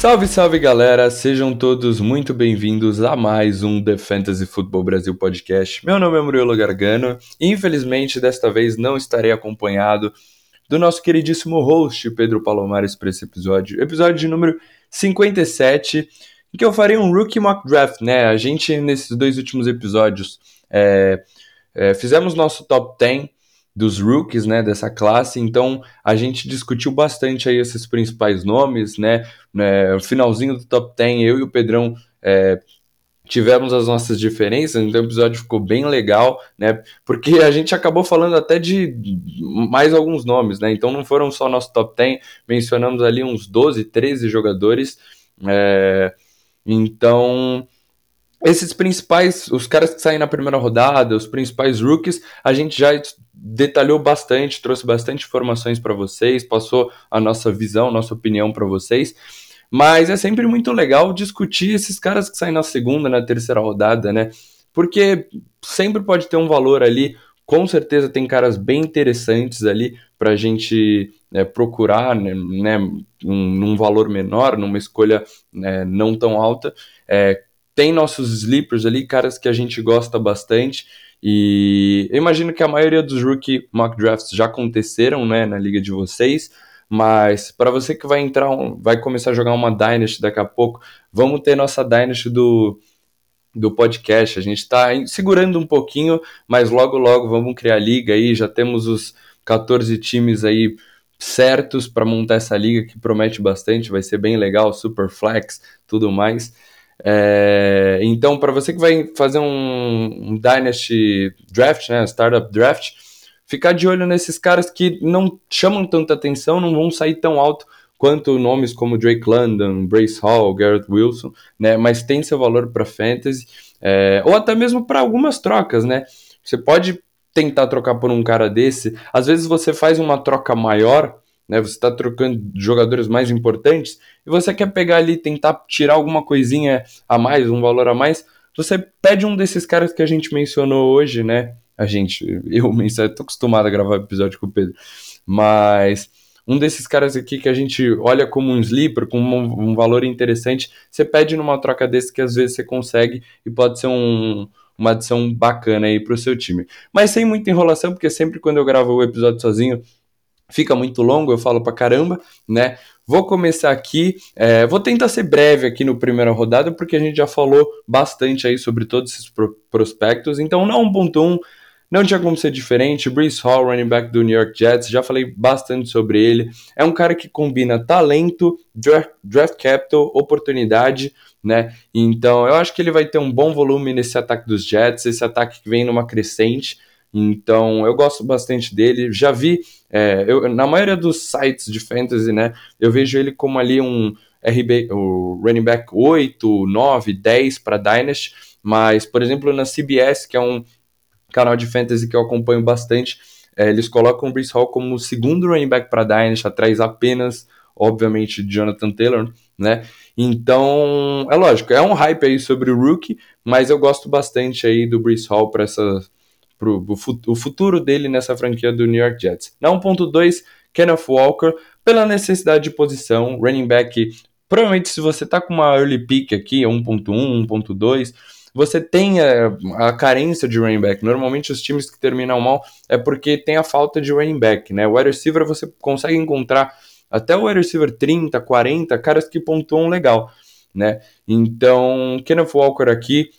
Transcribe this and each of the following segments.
Salve, salve galera! Sejam todos muito bem-vindos a mais um The Fantasy Football Brasil podcast. Meu nome é Murilo Gargano e infelizmente desta vez não estarei acompanhado do nosso queridíssimo host Pedro Palomares para esse episódio, episódio de número 57, em que eu farei um Rookie Mock Draft, né? A gente nesses dois últimos episódios é, é, fizemos nosso top 10 dos rookies, né, dessa classe. Então a gente discutiu bastante aí esses principais nomes, né? no finalzinho do top 10, eu e o Pedrão é, tivemos as nossas diferenças, então o episódio ficou bem legal, né? Porque a gente acabou falando até de mais alguns nomes, né? Então não foram só nosso top 10, mencionamos ali uns 12, 13 jogadores. É, então esses principais, os caras que saem na primeira rodada, os principais rookies, a gente já detalhou bastante, trouxe bastante informações para vocês, passou a nossa visão, nossa opinião para vocês. Mas é sempre muito legal discutir esses caras que saem na segunda, na terceira rodada, né? Porque sempre pode ter um valor ali. Com certeza tem caras bem interessantes ali para a gente é, procurar, né, né um, num valor menor, numa escolha né, não tão alta. É, tem nossos sleepers ali, caras que a gente gosta bastante. E eu imagino que a maioria dos rookie mock drafts já aconteceram, né, na liga de vocês. Mas para você que vai entrar, vai começar a jogar uma Dynasty daqui a pouco, vamos ter nossa Dynasty do, do podcast. A gente está segurando um pouquinho, mas logo logo vamos criar liga aí. Já temos os 14 times aí certos para montar essa liga que promete bastante, vai ser bem legal, super flex, tudo mais. É, então, para você que vai fazer um, um, Dynasty Draft, né, Startup Draft, ficar de olho nesses caras que não chamam tanta atenção, não vão sair tão alto quanto nomes como Drake London, Brace Hall, Garrett Wilson, né, mas tem seu valor para fantasy, é, ou até mesmo para algumas trocas, né? Você pode tentar trocar por um cara desse, às vezes você faz uma troca maior né? Você está trocando jogadores mais importantes e você quer pegar ali, tentar tirar alguma coisinha a mais, um valor a mais. Você pede um desses caras que a gente mencionou hoje, né? A gente, eu menciono, tô acostumado a gravar episódio com o Pedro, mas um desses caras aqui que a gente olha como um sleeper, com um, um valor interessante, você pede numa troca desse que às vezes você consegue e pode ser um, uma adição bacana aí para o seu time. Mas sem muita enrolação, porque sempre quando eu gravo o episódio sozinho, fica muito longo, eu falo pra caramba, né? Vou começar aqui, é, vou tentar ser breve aqui no primeira rodada, porque a gente já falou bastante aí sobre todos esses pro prospectos, então não 1.1, não tinha como ser diferente. Brees Hall, running back do New York Jets, já falei bastante sobre ele. É um cara que combina talento, draft capital, oportunidade, né? Então eu acho que ele vai ter um bom volume nesse ataque dos Jets, esse ataque que vem numa crescente. Então eu gosto bastante dele. Já vi, é, eu, na maioria dos sites de fantasy, né? Eu vejo ele como ali um RB, o running back 8, 9, 10 para Dynasty. Mas, por exemplo, na CBS, que é um canal de fantasy que eu acompanho bastante, é, eles colocam o Brees Hall como o segundo running back para Dynasty, atrás apenas, obviamente, de Jonathan Taylor, né? Então, é lógico, é um hype aí sobre o rookie, mas eu gosto bastante aí do Brees Hall para essa pro, o futuro dele nessa franquia do New York Jets. Na 1.2, Kenneth Walker, pela necessidade de posição, running back, provavelmente se você tá com uma early pick aqui, 1.1, 1.2, você tem a, a, carência de running back. Normalmente os times que terminam mal é porque tem a falta de running back, né? O wide receiver você consegue encontrar até o wide receiver 30, 40, caras que pontuam legal, né? Então, Kenneth Walker aqui,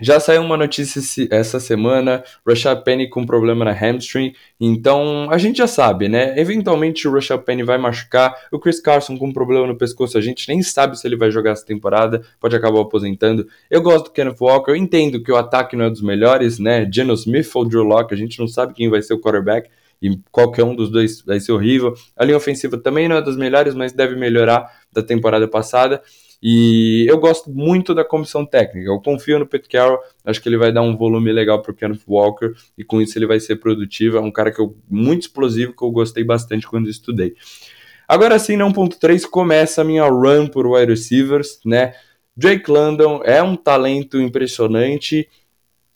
já saiu uma notícia essa semana, Rashad Penny com problema na hamstring, então a gente já sabe, né? Eventualmente o Rashad Penny vai machucar, o Chris Carson com problema no pescoço, a gente nem sabe se ele vai jogar essa temporada, pode acabar aposentando. Eu gosto do Kenneth Walker, eu entendo que o ataque não é dos melhores, né? Geno Smith ou Drew Locke, a gente não sabe quem vai ser o quarterback, e qualquer um dos dois vai ser horrível. A linha ofensiva também não é das melhores, mas deve melhorar da temporada passada. E eu gosto muito da comissão técnica. Eu confio no Pete Carroll, acho que ele vai dar um volume legal para o Kenneth Walker e com isso ele vai ser produtivo. É um cara que eu muito explosivo que eu gostei bastante quando estudei. Agora sim, na 1.3 começa a minha run por wide receivers, né? Drake London é um talento impressionante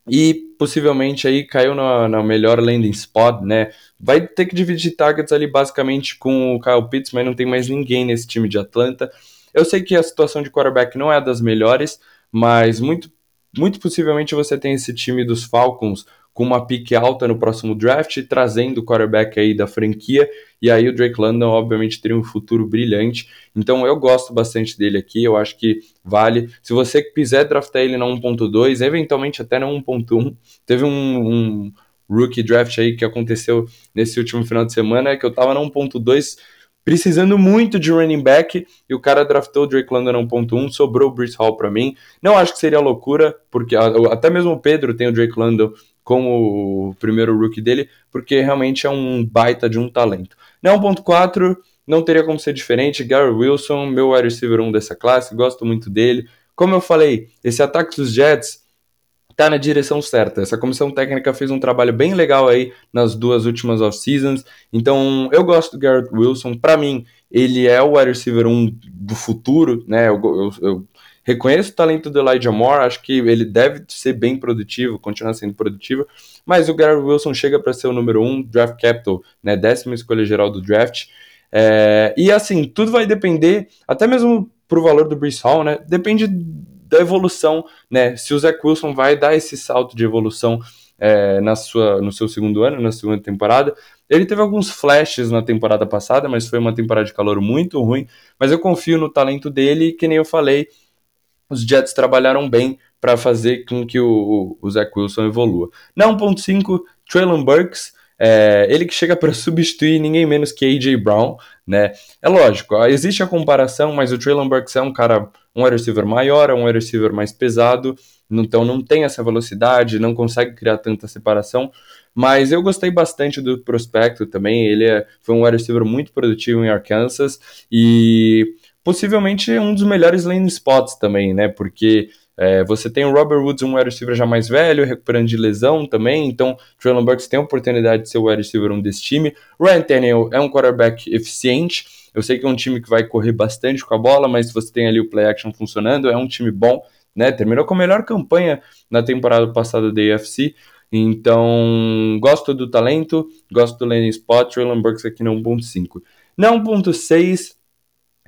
e possivelmente aí caiu na, na, melhor landing spot, né? Vai ter que dividir targets ali basicamente com o Kyle Pitts, mas não tem mais ninguém nesse time de Atlanta. Eu sei que a situação de quarterback não é das melhores, mas muito, muito possivelmente você tem esse time dos Falcons com uma pique alta no próximo draft, trazendo o quarterback aí da franquia, e aí o Drake London obviamente teria um futuro brilhante, então eu gosto bastante dele aqui, eu acho que vale, se você quiser draftar ele na 1.2, eventualmente até na 1.1, teve um, um rookie draft aí que aconteceu nesse último final de semana, que eu tava na 1.2 precisando muito de running back e o cara draftou o Drake London 1.1, sobrou o Bruce Hall para mim. Não acho que seria loucura, porque até mesmo o Pedro tem o Drake London como o primeiro rookie dele, porque realmente é um baita de um talento. Na 1.4, não teria como ser diferente. Gary Wilson, meu wide receiver 1 dessa classe, gosto muito dele. Como eu falei, esse ataque dos Jets tá na direção certa. Essa comissão técnica fez um trabalho bem legal aí nas duas últimas off-seasons. Então, eu gosto do Garrett Wilson. Para mim, ele é o wide receiver 1 do futuro, né? Eu, eu, eu Reconheço o talento do Elijah Moore, acho que ele deve ser bem produtivo, continuar sendo produtivo, mas o Gary Wilson chega para ser o número um, draft capital, né, décima escolha geral do draft. É, e assim, tudo vai depender, até mesmo pro valor do Brees Hall, né, depende da evolução, né, se o Zach Wilson vai dar esse salto de evolução é, na sua, no seu segundo ano, na segunda temporada. Ele teve alguns flashes na temporada passada, mas foi uma temporada de calor muito ruim. Mas eu confio no talento dele, que nem eu falei, os Jets trabalharam bem para fazer com que o, o, Zach Wilson evolua. Na 1.5, Traylon Burks, é, ele que chega para substituir ninguém menos que A.J. Brown, né? É lógico, existe a comparação, mas o Traylon Burks é um cara, um wide receiver maior, é um wide receiver mais pesado, então não tem essa velocidade, não consegue criar tanta separação, mas eu gostei bastante do prospecto também, ele é, foi um wide receiver muito produtivo em Arkansas, e possivelmente um dos melhores lane spots também, né? Porque é, você tem o Robert Woods, um wide receiver já mais velho, recuperando de lesão também, então Traylon Burks tem a oportunidade de ser o wide receiver um desse time. Ryan Tannehill é um quarterback eficiente, eu sei que é um time que vai correr bastante com a bola, mas se você tem ali o play action funcionando, é um time bom, né? Terminou com a melhor campanha na temporada passada da AFC, então gosto do talento, gosto do lane spot, Traylon Burks aqui na 1.5. Na 1.6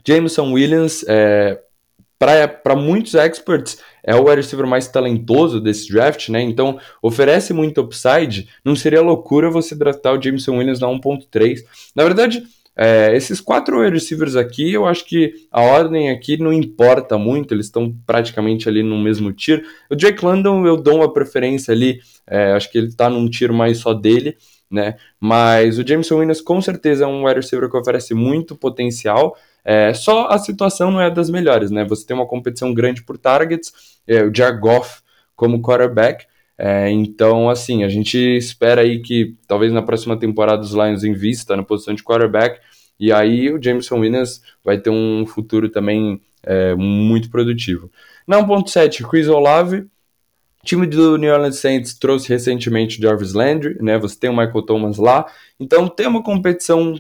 Jameson Williams, é, para muitos experts, é o wide receiver mais talentoso desse draft, né? Então, oferece muito upside. Não seria loucura você draftar o Jameson Williams na 1.3. Na verdade, é, esses quatro wide receivers aqui, eu acho que a ordem aqui não importa muito, eles estão praticamente ali no mesmo tiro. O Jake London eu dou uma preferência ali, é, acho que ele está num tiro mais só dele, né? Mas o Jameson Williams com certeza é um wide receiver que oferece muito potencial. É, só a situação não é das melhores, né? Você tem uma competição grande por targets, é, o Jared Goff como quarterback, é, então, assim, a gente espera aí que talvez na próxima temporada os Lions invista na posição de quarterback, e aí o Jameson Williams vai ter um futuro também é, muito produtivo. Na 1.7, Chris Olave, time do New Orleans Saints trouxe recentemente o Jarvis Landry, né? Você tem o Michael Thomas lá, então tem uma competição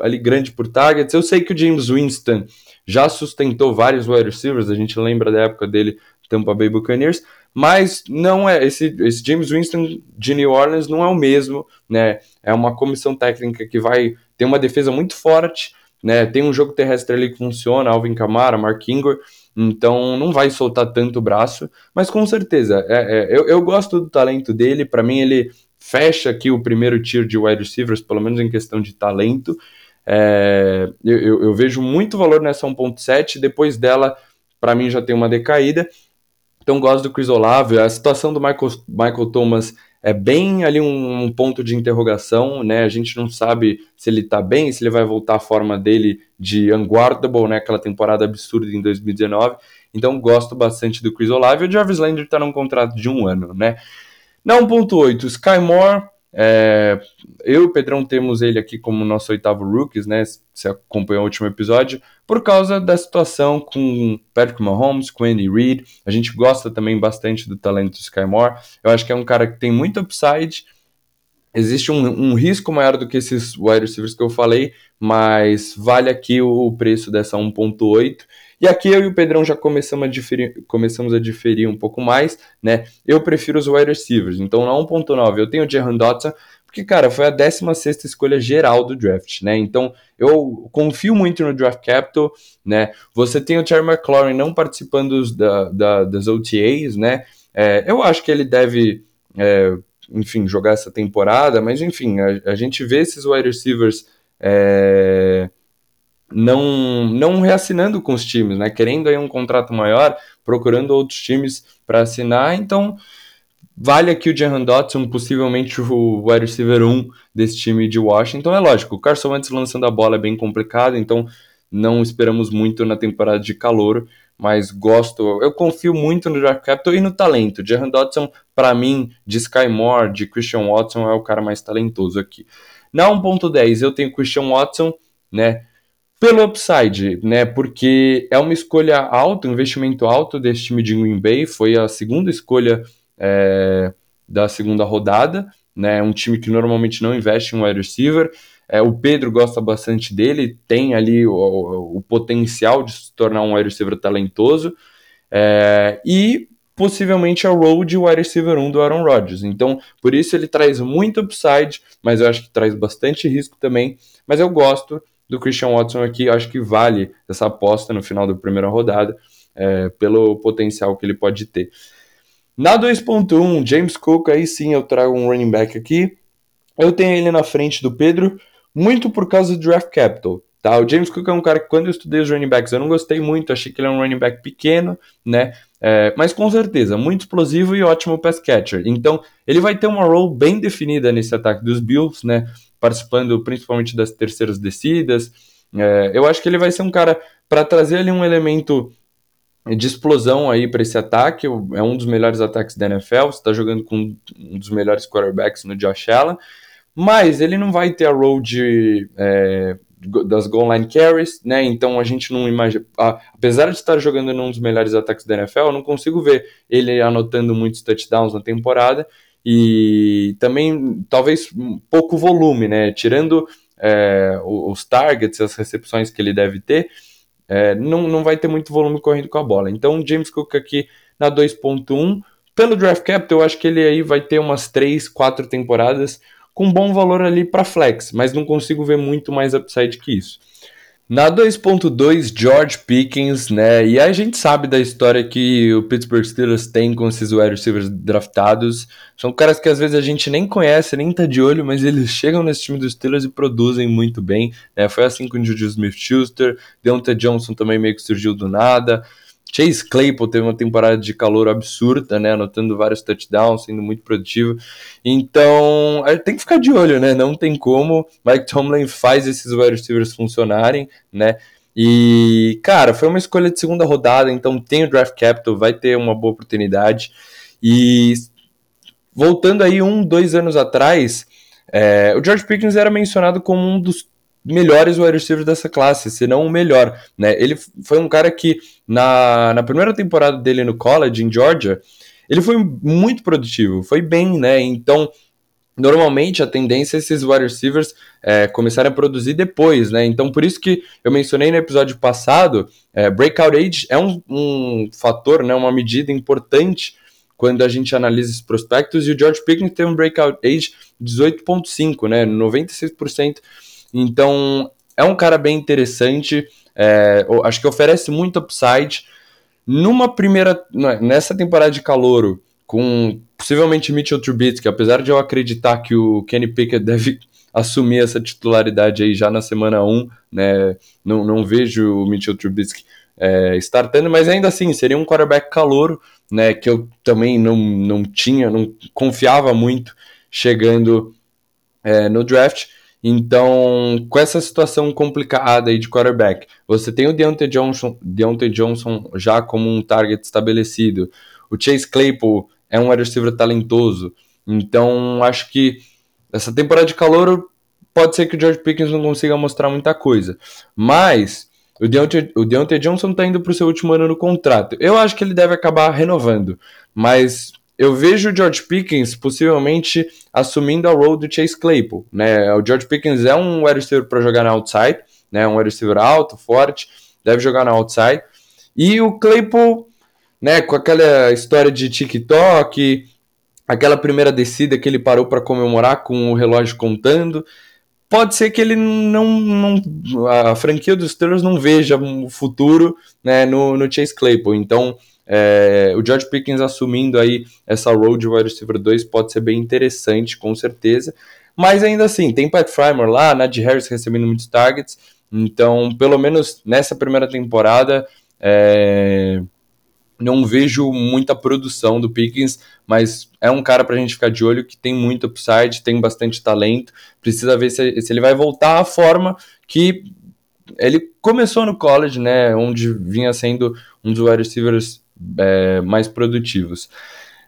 ali grande por targets. Eu sei que o James Winston já sustentou vários wide receivers, a gente lembra da época dele Tampa Bay Buccaneers, mas não é esse, esse James Winston de New Orleans não é o mesmo, né? É uma comissão técnica que vai ter uma defesa muito forte, né? Tem um jogo terrestre ali que funciona, Alvin Kamara, Mark Ingram, então não vai soltar tanto o braço, mas com certeza, é, é, eu, eu gosto do talento dele, para mim ele fecha aqui o primeiro tier de wide receivers, pelo menos em questão de talento, é, eu, eu, vejo muito valor nessa 1.7, depois dela, para mim, já tem uma decaída. Então, gosto do Chris Olave. A situação do Michael, Michael Thomas é bem ali um, um, ponto de interrogação, né? A gente não sabe se ele tá bem, se ele vai voltar à forma dele de unguardable, né? Aquela temporada absurda em 2019. Então, gosto bastante do Chris Olave. O Jarvis Landry tá num contrato de um ano, né? Na 1.8, Sky Moore é, eu e o Pedrão temos ele aqui como nosso oitavo rookies, né? Se acompanhou o último episódio, por causa da situação com Patrick Mahomes, com Andy Reid. A gente gosta também bastante do talento do Sky Moore. Eu acho que é um cara que tem muito upside. Existe um, um risco maior do que esses wide receivers que eu falei, mas vale aqui o preço dessa 1.8. E aqui eu e o Pedrão já começamos a diferir, começamos a diferir um pouco mais, né? Eu prefiro os wide receivers. Então na 1.9 eu tenho o Jahan Dotson, porque, cara, foi a 16 escolha geral do draft, né? Então, eu confio muito no draft capital, né? Você tem o Terry McLaurin não participando da, da, das OTAs, né? É, eu acho que ele deve, é, enfim, jogar essa temporada, mas, enfim, a, a gente vê esses wide receivers. É, não, não reassinando com os times, né? Querendo aí um contrato maior, procurando outros times para assinar. Então, vale aqui o Jahan Dotson, possivelmente o wide receiver 1 desse time de Washington. É lógico, o Carson Wentz lançando a bola é bem complicado, então não esperamos muito na temporada de calor, mas gosto, eu confio muito no draft capital e no talento. Jahan Dotson, para mim, de Sky Moore, de Christian Watson, é o cara mais talentoso aqui. Na 1.10 eu tenho Christian Watson, né? Pelo upside, né? Porque é uma escolha alta, um investimento alto desse time de Green Bay. Foi a segunda escolha é, da segunda rodada, né? Um time que normalmente não investe em wide receiver. É, o Pedro gosta bastante dele, tem ali o, o, o potencial de se tornar um wide receiver talentoso. É, e possivelmente é o role de wide receiver 1 do Aaron Rodgers. Então, por isso ele traz muito upside, mas eu acho que traz bastante risco também. Mas eu gosto do Christian Watson aqui. Acho que vale essa aposta no final da primeira rodada, é, pelo potencial que ele pode ter. Na 2.1, James Cook, aí sim eu trago um running back aqui. Eu tenho ele na frente do Pedro, muito por causa do draft capital. Tá? O James Cook é um cara que quando eu estudei os running backs eu não gostei muito, achei que ele é um running back pequeno, né? É, mas com certeza, muito explosivo e ótimo pass catcher. Então, ele vai ter uma role bem definida nesse ataque dos Bills, né? Participando principalmente das terceiras descidas. É, eu acho que ele vai ser um cara para trazer ali um elemento de explosão aí para esse ataque. É um dos melhores ataques da NFL. Está jogando com um dos melhores quarterbacks no Josh Allen, mas ele não vai ter a role de, é, das goal line carries, né? Então a gente não imagina. Apesar de estar jogando num dos melhores ataques da NFL, eu não consigo ver ele anotando muitos touchdowns na temporada e também talvez pouco volume, né? Tirando é, os targets, as recepções que ele deve ter, é, não, não vai ter muito volume correndo com a bola. Então, James Cook aqui na 2.1, pelo draft capital, eu acho que ele aí vai ter umas 3, 4 temporadas com bom valor ali para flex, mas não consigo ver muito mais upside que isso. Na 2.2, George Pickens, né? E a gente sabe da história que o Pittsburgh Steelers tem com esses wide receivers draftados. São caras que às vezes a gente nem conhece, nem tá de olho, mas eles chegam nesse time dos Steelers e produzem muito bem. Né? Foi assim com o Juju Smith-Schuster, Deontay Johnson também meio que surgiu do nada. Chase Claypool teve uma temporada de calor absurda, né? Anotando vários touchdowns, sendo muito produtivo. Então, tem que ficar de olho, né? Não tem como. Mike Tomlin faz esses wide receivers funcionarem, né? E, cara, foi uma escolha de segunda rodada, então tem o draft capital, vai ter uma boa oportunidade. E voltando aí um, dois anos atrás, é, o George Pickens era mencionado como um dos melhores wide receivers dessa classe, se não o melhor. Né? Ele foi um cara que, na, na primeira temporada dele no college, em Georgia, ele foi muito produtivo, foi bem, né? Então, normalmente a tendência é esses wide receivers é, começarem a produzir depois, né? Então, por isso que eu mencionei no episódio passado, é, breakout age é um, um fator, né, uma medida importante quando a gente analisa esses prospectos, e o George Pickens tem um breakout age 18.5, né? 96% então, é um cara bem interessante. É, acho que oferece muito upside. Numa primeira. Nessa temporada de calouro, com possivelmente Mitchell Trubisky, apesar de eu acreditar que o Kenny Pickett deve assumir essa titularidade aí já na semana 1, né? Não, não vejo o Mitchell Trubisky é, startando, mas ainda assim, seria um quarterback calouro, né? Que eu também não, não tinha, não confiava muito chegando é, no draft. Então, com essa situação complicada aí de quarterback, você tem o Deontay Johnson, Deontay Johnson já como um target estabelecido. O Chase Claypool é um wide receiver talentoso. Então, acho que essa temporada de calor pode ser que o George Pickens não consiga mostrar muita coisa. Mas o Deontay, o Deontay Johnson está indo para o seu último ano no contrato. Eu acho que ele deve acabar renovando. Mas eu vejo o George Pickens possivelmente assumindo a role do Chase Claypool, né? O George Pickens é um wide receiver para jogar na outside, né? Um wide receiver alto, forte, deve jogar na outside. E o Claypool, né, com aquela história de TikTok, aquela primeira descida que ele parou para comemorar com o relógio contando. Pode ser que ele não, não a franquia dos Steelers não veja o futuro né, no, no Chase Claypool. Então, é, o George Pickens assumindo aí essa road wide receiver 2 pode ser bem interessante, com certeza. Mas ainda assim, tem Pat Frymer lá, Najee Harris recebendo muitos targets. Então, pelo menos nessa primeira temporada, é, não vejo muita produção do Pickens, mas é um cara para a gente ficar de olho que tem muito upside, tem bastante talento. Precisa ver se, se ele vai voltar à forma que ele começou no college, né, onde vinha sendo um dos wide receivers é, mais produtivos.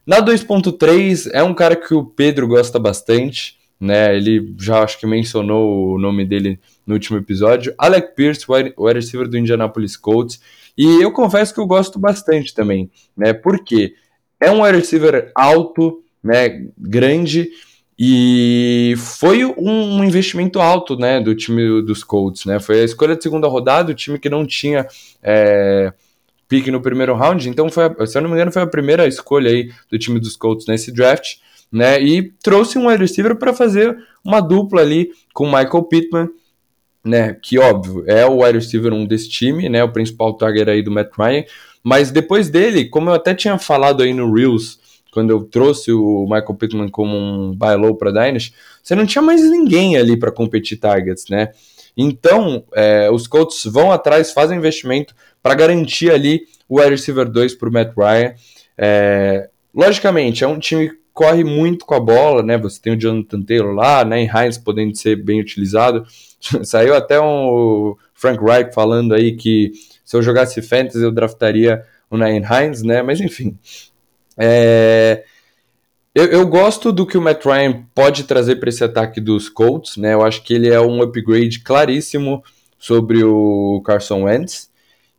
Na 2.3 é um cara que o Pedro gosta bastante, né? Ele já acho que mencionou o nome dele no último episódio. Alec Pierce, o wide receiver do Indianapolis Colts. E eu confesso que eu gosto bastante também, né? Porque é um wide receiver alto, né? Grande e foi um, investimento alto, né? Do time dos Colts, né? Foi a escolha de segunda rodada, o time que não tinha é, pique no primeiro round. Então, foi, se eu não me engano, foi a primeira escolha aí do time dos Colts nesse draft, né? E trouxe um wide receiver para fazer uma dupla ali com Michael Pittman né, que óbvio, é o wide receiver um desse time, né, o principal target aí do Matt Ryan, mas depois dele, como eu até tinha falado aí no Reels, quando eu trouxe o Michael Pittman como um buy low para Dynasty, você não tinha mais ninguém ali para competir targets, né? Então, é, os Colts vão atrás, fazem investimento para garantir ali o wide receiver 2 para o Matt Ryan. É, logicamente, é um time corre muito com a bola, né? Você tem o Jonathan Taylor lá, né? E Hines podendo ser bem utilizado. Saiu até um Frank Reich falando aí que se eu jogasse Fantasy eu draftaria o Nain Hines, né? Mas enfim. É... Eu, eu, gosto do que o Matt Ryan pode trazer para esse ataque dos Colts, né? Eu acho que ele é um upgrade claríssimo sobre o Carson Wentz.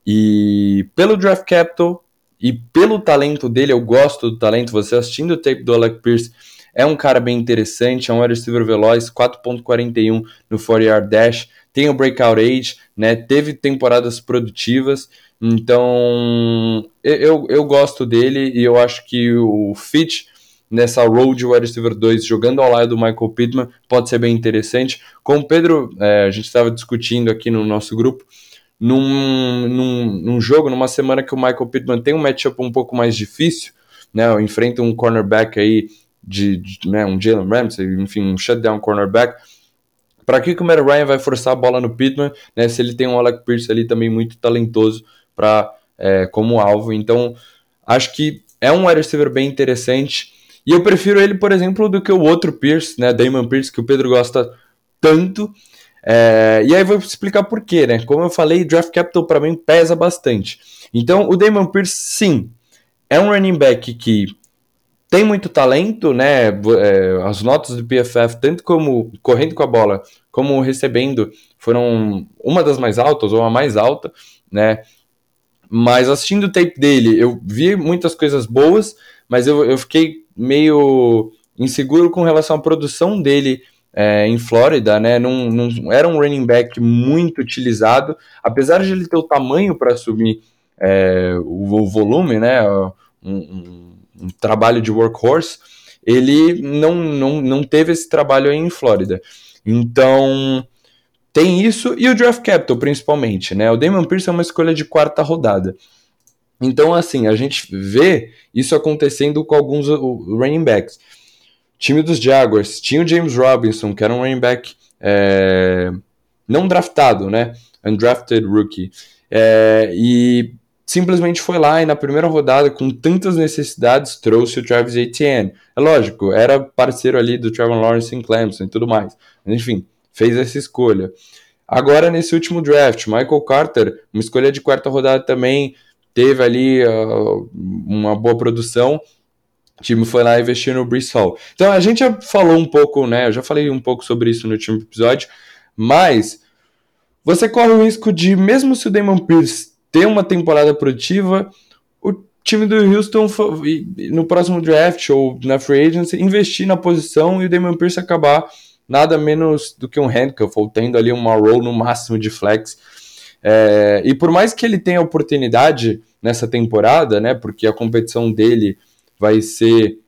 E pelo draft capital, e pelo talento dele, eu gosto do talento. Você assistindo o tape do Alec Pierce, é um cara bem interessante, é um receiver veloz, 4.41 no 40-yard dash, tem o breakout age, né? Teve temporadas produtivas, então eu, eu gosto dele e eu acho que o fit nessa road wide receiver 2 jogando ao lado do Michael Pittman pode ser bem interessante. Com o Pedro, é, a gente estava discutindo aqui no nosso grupo, num, num, num, jogo, numa semana que o Michael Pittman tem um matchup um pouco mais difícil, né? Enfrenta um cornerback aí de, de né, um Jalen Ramsey, enfim, um shutdown cornerback. Para que, que o Matt Ryan vai forçar a bola no Pittman, né? Se ele tem um Alec Pierce ali também muito talentoso para é, como alvo. Então, acho que é um wide receiver bem interessante. E eu prefiro ele, por exemplo, do que o outro Pierce, né? Damon Pierce, que o Pedro gosta tanto. É, e aí vou explicar por quê, né? Como eu falei, draft capital para mim pesa bastante. Então, o Damon Pierce, sim, é um running back que tem muito talento, né? É, as notas do PFF, tanto como correndo com a bola, como recebendo, foram uma das mais altas ou a mais alta, né? Mas assistindo o tape dele, eu vi muitas coisas boas, mas eu, eu fiquei meio inseguro com relação à produção dele é, em Flórida, né? Não, era um running back muito utilizado, apesar de ele ter o tamanho para assumir é, o, o, volume, né? Um, um, um, trabalho de workhorse, ele não, não, não teve esse trabalho aí em Flórida. Então tem isso e o draft capital principalmente, né? O Damon Pierce é uma escolha de quarta rodada. Então, assim, a gente vê isso acontecendo com alguns running backs time dos Jaguars tinha o James Robinson, que era um running back é, não draftado, né? Undrafted rookie. É, e simplesmente foi lá e na primeira rodada, com tantas necessidades, trouxe o Travis Etienne. É lógico, era parceiro ali do Trevor Lawrence em Clemson e tudo mais. Mas, enfim, fez essa escolha. Agora, nesse último draft, Michael Carter, uma escolha de quarta rodada também, teve ali uh, uma boa produção o time foi lá investir no Brees Hall. Então a gente já falou um pouco, né? Eu já falei um pouco sobre isso no último episódio, mas você corre o risco de, mesmo se o Damon Pierce ter uma temporada produtiva, o time do Houston no próximo draft ou na free agency investir na posição e o Damon Pierce acabar nada menos do que um handcuff ou tendo ali uma roll no máximo de flex. É, e por mais que ele tenha oportunidade nessa temporada, né? Porque a competição dele vai ser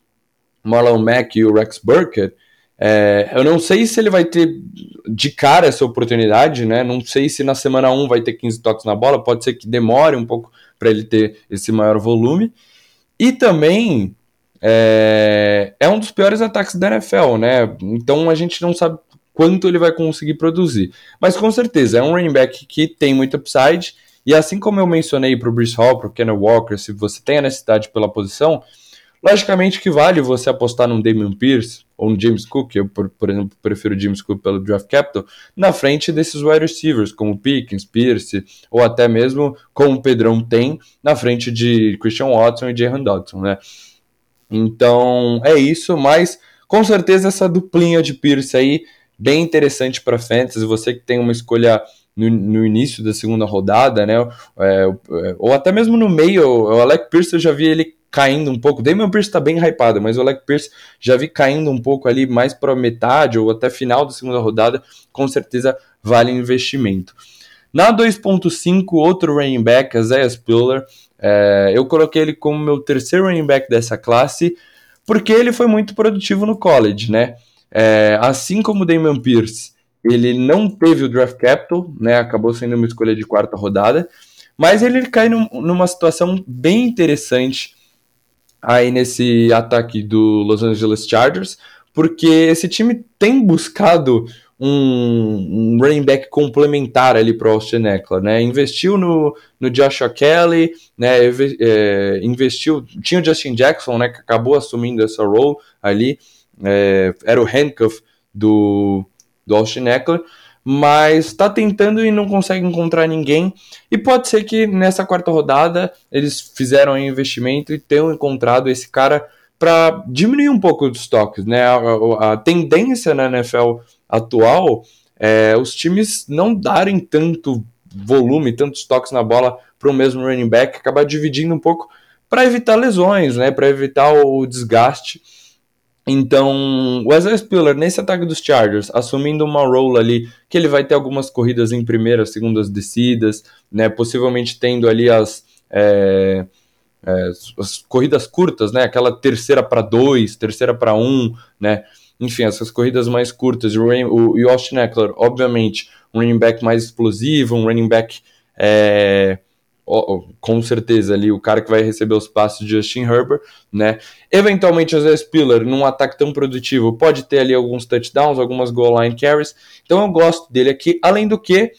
Marlon Mack e o Rex Burkett, é, eu não sei se ele vai ter de cara essa oportunidade, né? Não sei se na semana 1 vai ter 15 toques na bola, pode ser que demore um pouco para ele ter esse maior volume. E também é, é, um dos piores ataques da NFL, né? Então a gente não sabe quanto ele vai conseguir produzir. Mas com certeza é um running back que tem muito upside. E assim como eu mencionei para o Bruce Hall, para o Kenny Walker, se você tem a necessidade pela posição, logicamente que vale você apostar num Damian Pierce ou no James Cook, eu, por, por exemplo, prefiro James Cook pelo draft capital, na frente desses wide receivers, como Pickens, Pierce, ou até mesmo, como o Pedrão tem, na frente de Christian Watson e Jahan Dodson, né? Então, é isso, mas com certeza essa duplinha de Pierce aí, bem interessante para fantasy, você que tem uma escolha no, no, início da segunda rodada, né? É, é ou até mesmo no meio, o Alec Pierce eu já vi ele caindo um pouco. Damian Pierce está bem hypado, mas o Alec Pierce já vi caindo um pouco ali mais para metade ou até final da segunda rodada, com certeza vale investimento. Na 2.5, outro running back, Isaiah Spiller, é, eu coloquei ele como meu terceiro running back dessa classe, porque ele foi muito produtivo no college, né? É, assim como o Damian Pierce, ele não teve o draft capital, né? Acabou sendo uma escolha de quarta rodada, mas ele cai num, numa situação bem interessante aí nesse ataque do Los Angeles Chargers, porque esse time tem buscado um, um running back complementar ali para o Austin Eckler, né? Investiu no, no Joshua Kelly, né? É, investiu, tinha o Justin Jackson, né? Que acabou assumindo essa role ali, é, era o handcuff do, do Austin Eckler, mas está tentando e não consegue encontrar ninguém. E pode ser que nessa quarta rodada eles fizeram um investimento e tenham encontrado esse cara para diminuir um pouco os toques, né? A, a, a, tendência na NFL atual é os times não darem tanto volume, tantos toques na bola para o mesmo running back, acabar dividindo um pouco para evitar lesões, né? Para evitar o desgaste. Então, Wesley Spiller, nesse ataque dos Chargers, assumindo uma role ali, que ele vai ter algumas corridas em primeiras, segundas descidas, né, possivelmente tendo ali as, é, é, as corridas curtas, né, aquela terceira para dois, terceira para um, né, enfim, essas corridas mais curtas. O, o, o Austin Eckler, obviamente, um running back mais explosivo, um running back é, com certeza ali o cara que vai receber os passos de Justin Herbert, né? Eventualmente o Zé Spiller, num ataque tão produtivo, pode ter ali alguns touchdowns, algumas goal line carries. Então eu gosto dele aqui, além do que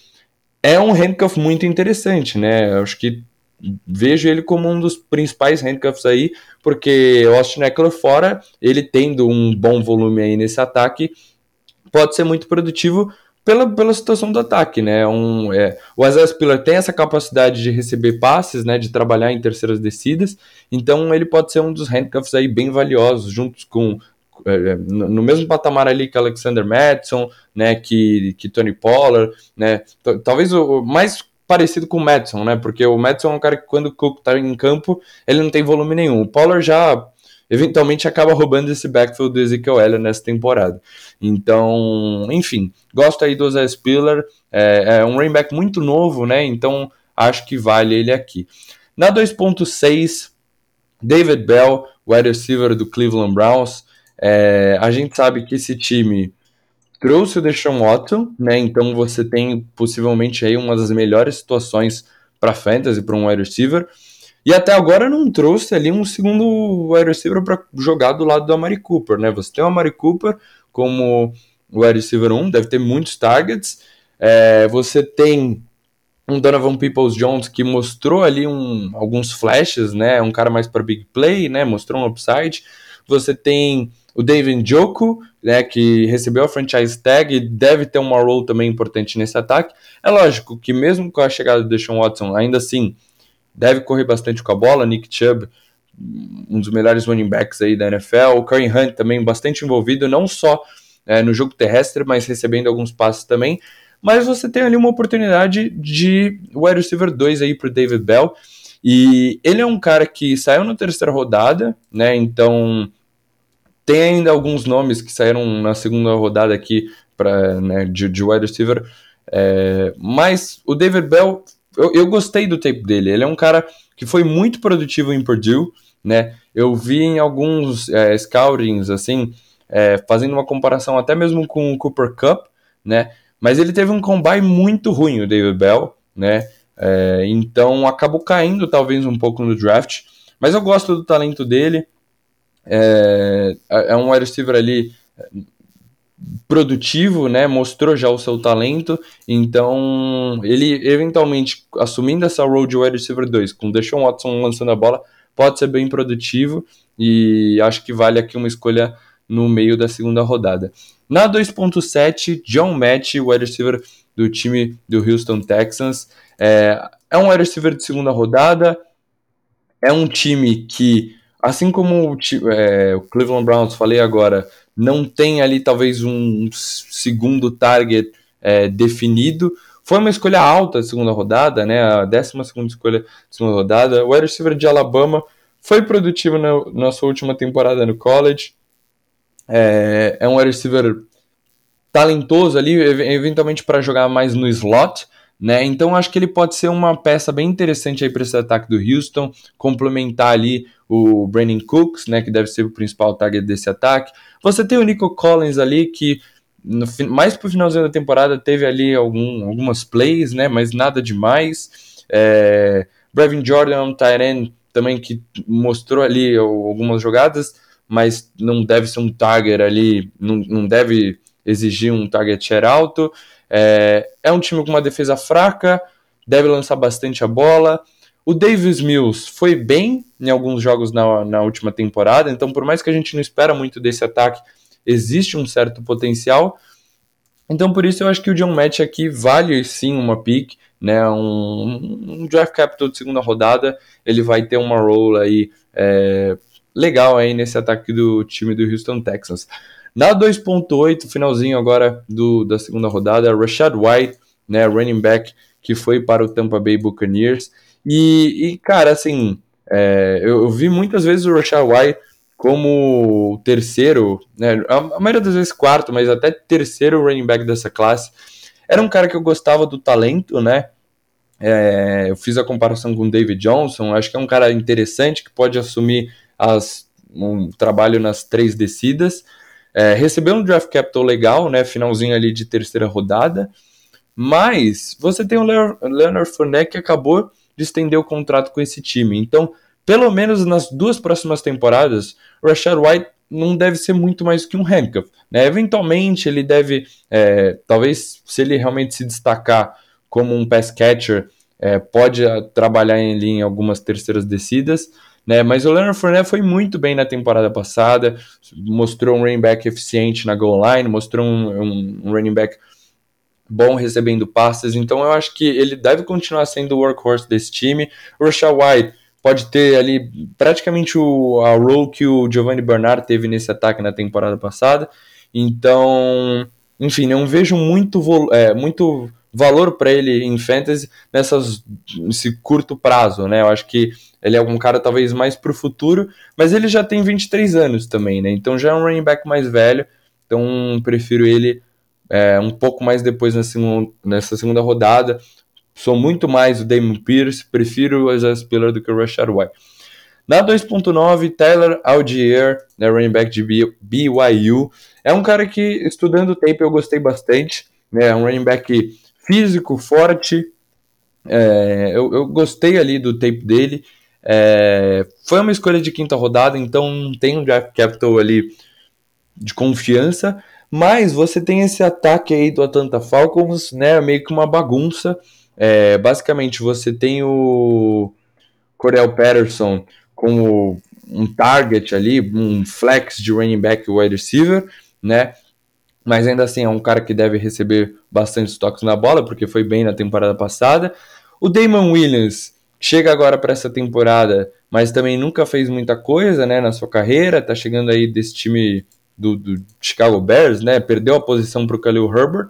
é um handcuff muito interessante, né? Eu acho que vejo ele como um dos principais handcuffs aí, porque Austin Eckler fora, ele tendo um bom volume aí nesse ataque, pode ser muito produtivo pela, pela situação do ataque, né? Um, é, o Isaiah Spiller tem essa capacidade de receber passes, né? De trabalhar em terceiras descidas, então ele pode ser um dos handcuffs aí bem valiosos, juntos com é, é no mesmo patamar ali que Alexander Madison, né? Que, que Tony Pollard, né? Talvez o mais parecido com o Madison, né? Porque o Madison é um cara que quando o Cook tá em campo, ele não tem volume nenhum. O Pollard já eventualmente acaba roubando esse backfield do Ezekiel Elliott nessa temporada. Então, enfim, gosto aí do Zé Spiller, é, é um running back muito novo, né? Então, acho que vale ele aqui. Na 2.6, David Bell, wide receiver do Cleveland Browns. É, a gente sabe que esse time trouxe o Deshaun Watson, né? Então você tem possivelmente aí uma das melhores situações para fantasy para um wide receiver. E até agora não trouxe ali um segundo wide receiver para jogar do lado do Amari Cooper, né? Você tem o Amari Cooper como wide receiver 1, deve ter muitos targets. É, você tem um Donovan Peoples Jones que mostrou ali um, alguns flashes, né? Um cara mais para big play, né? Mostrou um upside. Você tem o David Njoku, né, que recebeu a franchise tag e deve ter uma role também importante nesse ataque. É lógico que mesmo com a chegada do Deshaun Watson, ainda assim, deve correr bastante com a bola. Nick Chubb, um dos melhores running backs aí da NFL. O Kareem Hunt também bastante envolvido, não só é, no jogo terrestre, mas recebendo alguns passes também. Mas você tem ali uma oportunidade de wide receiver 2 aí para David Bell. E ele é um cara que saiu na terceira rodada, né? Então tem ainda alguns nomes que saíram na segunda rodada aqui para né, de, de wide receiver. É, mas o David Bell eu, eu gostei do tape dele. Ele é um cara que foi muito produtivo em Purdue, né? Eu vi em alguns é, scoutings, assim, é, fazendo uma comparação até mesmo com o Cooper Cup, né? Mas ele teve um combine muito ruim, o David Bell, né? É, então acabou caindo talvez um pouco no draft. Mas eu gosto do talento dele. É, é um wide receiver ali produtivo, né? Mostrou já o seu talento. Então, ele eventualmente assumindo essa role de wide receiver 2, com Deshaun Watson lançando a bola, pode ser bem produtivo. E acho que vale aqui uma escolha no meio da segunda rodada. Na 2.7, John Match, wide receiver do time do Houston Texans. É, é um wide receiver de segunda rodada, é um time que, assim como o, é, o Cleveland Browns, falei agora, não tem ali talvez um segundo target é, definido. Foi uma escolha alta de segunda rodada, né? A 12 segunda escolha de segunda rodada. O wide receiver de Alabama foi produtivo na, na sua última temporada no college. É, é um wide receiver talentoso ali, eventualmente para jogar mais no slot, né? Então acho que ele pode ser uma peça bem interessante aí para esse ataque do Houston, complementar ali o Brandon Cooks, né, que deve ser o principal target desse ataque. Você tem o Nico Collins ali que no, mais pro finalzinho da temporada teve ali algum, algumas plays, né, mas nada demais. É, Brevin Jordan, um Tyren também que mostrou ali algumas jogadas, mas não deve ser um target ali, não, não deve exigir um target share alto. É, é um time com uma defesa fraca, deve lançar bastante a bola. O Davis Mills foi bem em alguns jogos na, na última temporada, então por mais que a gente não espera muito desse ataque, existe um certo potencial. Então por isso eu acho que o John Match aqui vale sim uma pick, né, um, um draft capital de segunda rodada, ele vai ter uma role aí é, legal aí nesse ataque do time do Houston Texans. Na 2.8, finalzinho agora do, da segunda rodada, Rashad White, né, running back que foi para o Tampa Bay Buccaneers. E, e cara, assim, é, eu, eu, vi muitas vezes o Rashad White como terceiro, né, a, a maioria das vezes quarto, mas até terceiro running back dessa classe. Era um cara que eu gostava do talento, né? É, eu fiz a comparação com o David Johnson, acho que é um cara interessante que pode assumir as, um trabalho nas três descidas. É, recebeu um draft capital legal, né? Finalzinho ali de terceira rodada. Mas você tem o Leonard Fournette que acabou de estender o contrato com esse time. Então, pelo menos nas duas próximas temporadas, o Rashad White não deve ser muito mais que um handcuff. Né? Eventualmente, ele deve, é, talvez, se ele realmente se destacar como um pass catcher, é, pode trabalhar ali em algumas terceiras descidas, né? Mas o Leonard Fournette foi muito bem na temporada passada, mostrou um running back eficiente na goal line, mostrou um, um, um running back bom recebendo passes, então eu acho que ele deve continuar sendo o workhorse desse time. O Rashad White pode ter ali praticamente o, a role que o Giovanni Bernard teve nesse ataque na temporada passada, então, enfim, não vejo muito, é, muito valor para ele em fantasy nessas, nesse curto prazo, né? Eu acho que ele é um cara talvez mais para o futuro, mas ele já tem 23 anos também, né? Então já é um running back mais velho, então prefiro ele é, um pouco mais depois nessa, nessa segunda rodada. Sou muito mais o Damon Pierce, prefiro o Isaiah Spiller do que o Rashad White. Na 2.9, Tyler Algier, né, running back de BYU. É um cara que, estudando o tape, eu gostei bastante. Né, é um running back físico, forte. É, eu, eu, gostei ali do tape dele. É, foi uma escolha de quinta rodada, então tem um draft capital ali de confiança. Mas você tem esse ataque aí do Atlanta Falcons, né? Meio que uma bagunça. É, basicamente, você tem o Cordell Patterson como um target ali, um flex de running back wide receiver, né? mas ainda assim é um cara que deve receber bastante toques na bola, porque foi bem na temporada passada. O Damon Williams chega agora para essa temporada, mas também nunca fez muita coisa né, na sua carreira, tá chegando aí desse time do, do Chicago Bears, né? Perdeu a posição para o Khalil Herbert.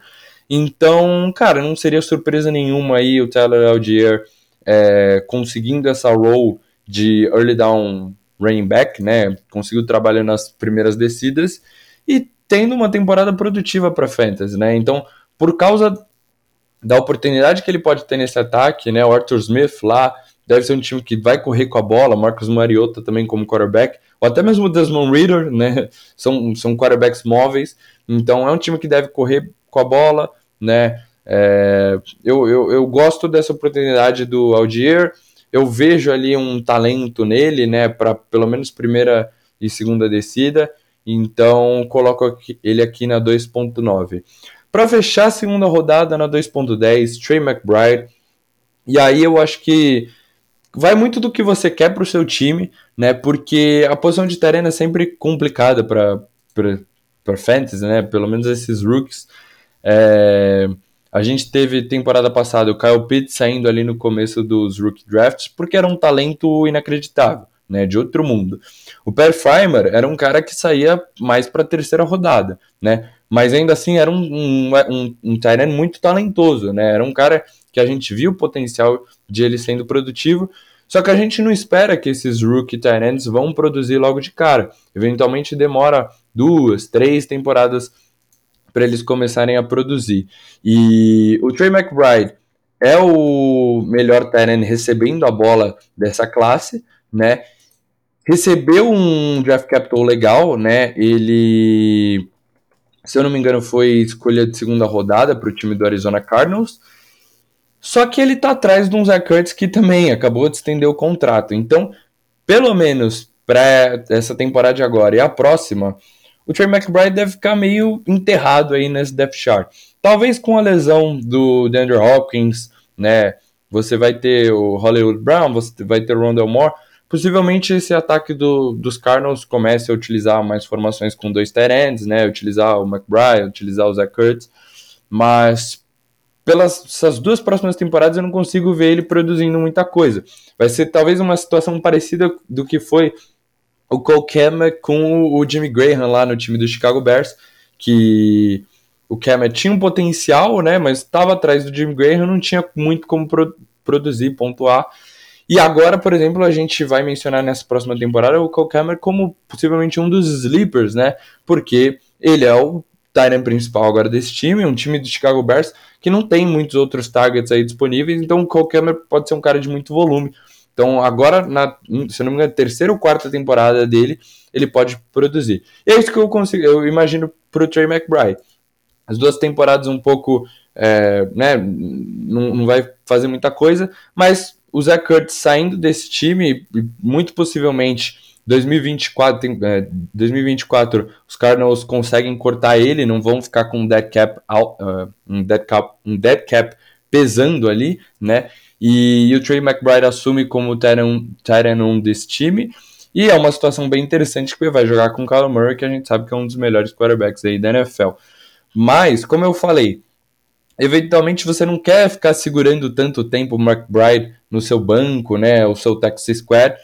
Então, cara, não seria surpresa nenhuma aí o Tyler Algier é, conseguindo essa role de early down running back, né? Conseguiu trabalhar nas primeiras descidas e tendo uma temporada produtiva para Fantasy, né? Então, por causa da oportunidade que ele pode ter nesse ataque, né? O Arthur Smith lá deve ser um time que vai correr com a bola, Marcos Mariota também como quarterback, ou até mesmo Desmond Reader, né? São, são quarterbacks móveis, então é um time que deve correr com a bola, né? É, eu, eu, eu gosto dessa oportunidade do Aldier, eu vejo ali um talento nele, né, para pelo menos primeira e segunda descida, então coloco aqui, ele aqui na 2.9. Para fechar a segunda rodada na 2.10, Trey McBride, e aí eu acho que vai muito do que você quer para o seu time, né, porque a posição de terreno é sempre complicada para fantasy, né, pelo menos esses rookies, é, a gente teve temporada passada o Kyle Pitts saindo ali no começo dos rookie drafts porque era um talento inacreditável, né, de outro mundo. O Per Frymer era um cara que saía mais para a terceira rodada, né, mas ainda assim era um, um, um, um muito talentoso, né, era um cara que a gente viu o potencial de ele sendo produtivo, só que a gente não espera que esses rookie tight vão produzir logo de cara. Eventualmente demora duas, três temporadas para eles começarem a produzir. E o Trey McBride é o melhor Tyrant recebendo a bola dessa classe, né? Recebeu um draft capital legal, né? Ele, se eu não me engano, foi escolha de segunda rodada para o time do Arizona Cardinals. Só que ele tá atrás de um Zach Kurtz que também acabou de estender o contrato. Então, pelo menos para essa temporada de agora e a próxima, o Trey McBride deve ficar meio enterrado aí nesse depth chart. Talvez com a lesão do DeAndre Hopkins, né? Você vai ter o Hollywood Brown, você vai ter o Rondell Moore. Possivelmente esse ataque do, dos Cardinals comece a utilizar mais formações com dois tight ends, né? Utilizar o McBride, utilizar o Zach Kurtz. Mas pelas essas duas próximas temporadas eu não consigo ver ele produzindo muita coisa. Vai ser talvez uma situação parecida do que foi o Cole Kemet com o Jimmy Graham lá no time do Chicago Bears, que o Kemet tinha um potencial, né, mas estava atrás do Jimmy Graham, não tinha muito como pro produzir, pontuar. E agora, por exemplo, a gente vai mencionar nessa próxima temporada o Cole Kemet como possivelmente um dos sleepers, né, porque ele é o Tyrant principal agora desse time, um time do Chicago Bears que não tem muitos outros targets aí disponíveis, então o Cole pode ser um cara de muito volume. Então, agora, na, se não me engano, terceira ou quarta temporada dele, ele pode produzir. E é isso que eu consigo, eu imagino para o Trey McBride. As duas temporadas um pouco, é, né, não, não vai fazer muita coisa, mas o Zach Kurtz saindo desse time, muito possivelmente 2024, tem, é, 2024 os Cardinals conseguem cortar ele, não vão ficar com um dead cap, uh, um dead cap, um dead cap pesando ali, né? E, e o Trey McBride assume como o Tyrant 1 desse time. E é uma situação bem interessante que ele vai jogar com o Kyler Murray, que a gente sabe que é um dos melhores quarterbacks aí da NFL. Mas, como eu falei, eventualmente você não quer ficar segurando tanto tempo o McBride no seu banco, né, o seu Texas Square.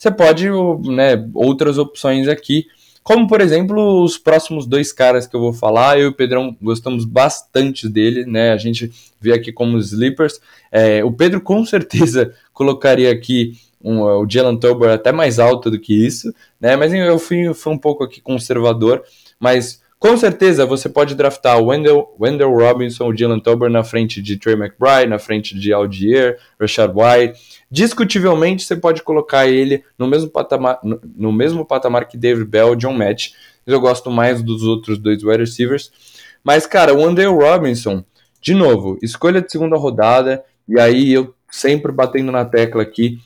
Você pode, né, outras opções aqui. Como, por exemplo, os próximos dois caras que eu vou falar, eu e o Pedrão gostamos bastante dele, né? A gente vê aqui como sleepers. É, o Pedro com certeza colocaria aqui um, o Jalen Tolbert até mais alto do que isso, né? Mas eu fui, fui um pouco aqui conservador, mas com certeza você pode draftar o Wendell, Wendell Robinson, o Jalen Tolbert na frente de Trey McBride, na frente de Algier, Rashad White, Discutivelmente, você pode colocar ele no mesmo patamar, no, no mesmo patamar que David Bell e John Match. Eu gosto mais dos outros dois wide receivers. Mas, cara, o Andrew Robinson, de novo, escolha de segunda rodada. E aí eu sempre batendo na tecla aqui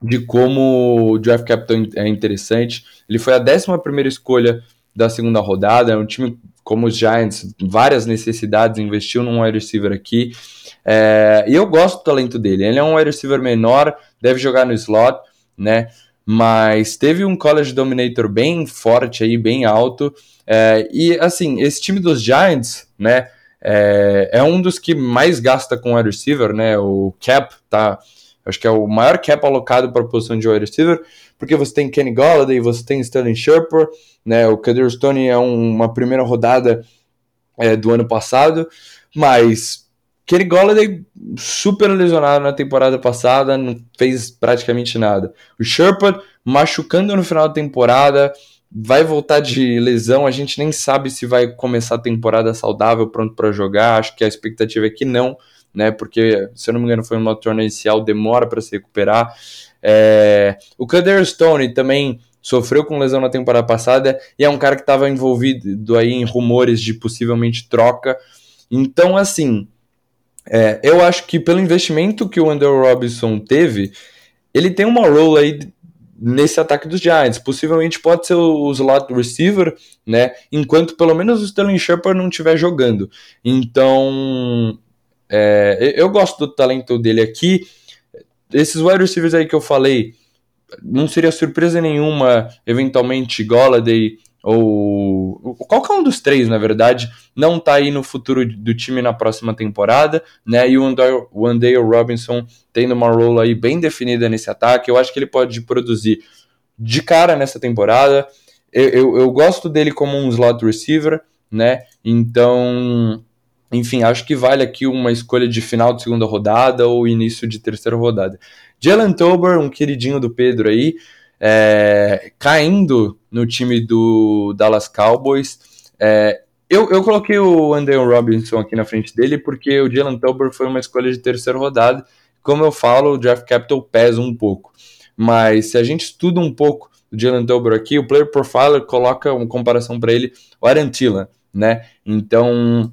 de como o draft capital é interessante. Ele foi a 11 primeira escolha da segunda rodada. É um time como os Giants, várias necessidades, investiu num wide receiver aqui. É, e eu gosto do talento dele. Ele é um wide receiver menor, deve jogar no slot, né? Mas teve um college dominator bem forte aí, bem alto. É, e assim, esse time dos Giants, né? É, é, um dos que mais gasta com wide receiver, né? O cap tá. Acho que é o maior cap alocado para a posição de wide receiver, porque você tem Kenny Golladay, você tem Sterling Sherper, né? O Kadir Stone é um, uma primeira rodada é, do ano passado, mas Kenny Golladay super lesionado na temporada passada, não fez praticamente nada. O Sherpa machucando no final da temporada, vai voltar de lesão, a gente nem sabe se vai começar a temporada saudável, pronto para jogar, acho que a expectativa é que não, né? Porque, se eu não me engano, foi uma torna inicial, demora para se recuperar. É, o Kader Stone também sofreu com lesão na temporada passada e é um cara que estava envolvido aí em rumores de possivelmente troca. Então, assim, é, eu acho que pelo investimento que o Andrew Robinson teve, ele tem uma role aí nesse ataque dos Giants. Possivelmente pode ser o slot receiver, né? Enquanto pelo menos o Sterling Shepard não estiver jogando. Então, é, eu gosto do talento dele aqui. Esses wide receivers aí que eu falei, não seria surpresa nenhuma, eventualmente Golladay ou qualquer um dos três, na verdade, não tá aí no futuro do time na próxima temporada, né? E o Wandale Robinson tendo uma role aí bem definida nesse ataque, eu acho que ele pode produzir de cara nessa temporada. Eu, eu, eu gosto dele como um slot receiver, né? Então, enfim, acho que vale aqui uma escolha de final de segunda rodada ou início de terceira rodada. Jalen Tober, um queridinho do Pedro aí, é, caindo no time do Dallas Cowboys. É, eu, eu coloquei o Andrew Robinson aqui na frente dele porque o Jalen Tolbert foi uma escolha de terceira rodada. Como eu falo, o draft capital pesa um pouco. Mas se a gente estuda um pouco o Jalen Tolbert aqui, o Player Profiler coloca uma comparação para ele, o Arantila, né? Então,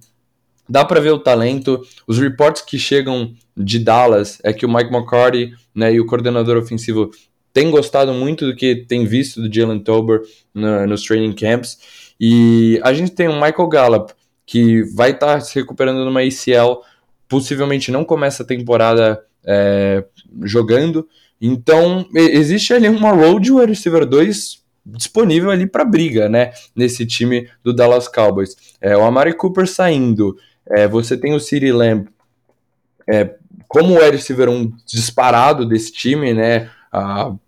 dá para ver o talento. Os reports que chegam de Dallas é que o Mike McCarthy né, e o coordenador ofensivo tem gostado muito do que tem visto do Jalen Tober no, nos training camps. E a gente tem o Michael Gallup, que vai estar tá se recuperando numa ACL, possivelmente não começa a temporada é, jogando. Então, existe ali uma road wide receiver 2 disponível ali para briga, né? Nesse time do Dallas Cowboys. É, o Amari Cooper saindo, é, você tem o City Lamb é, como o wide receiver um disparado desse time, né?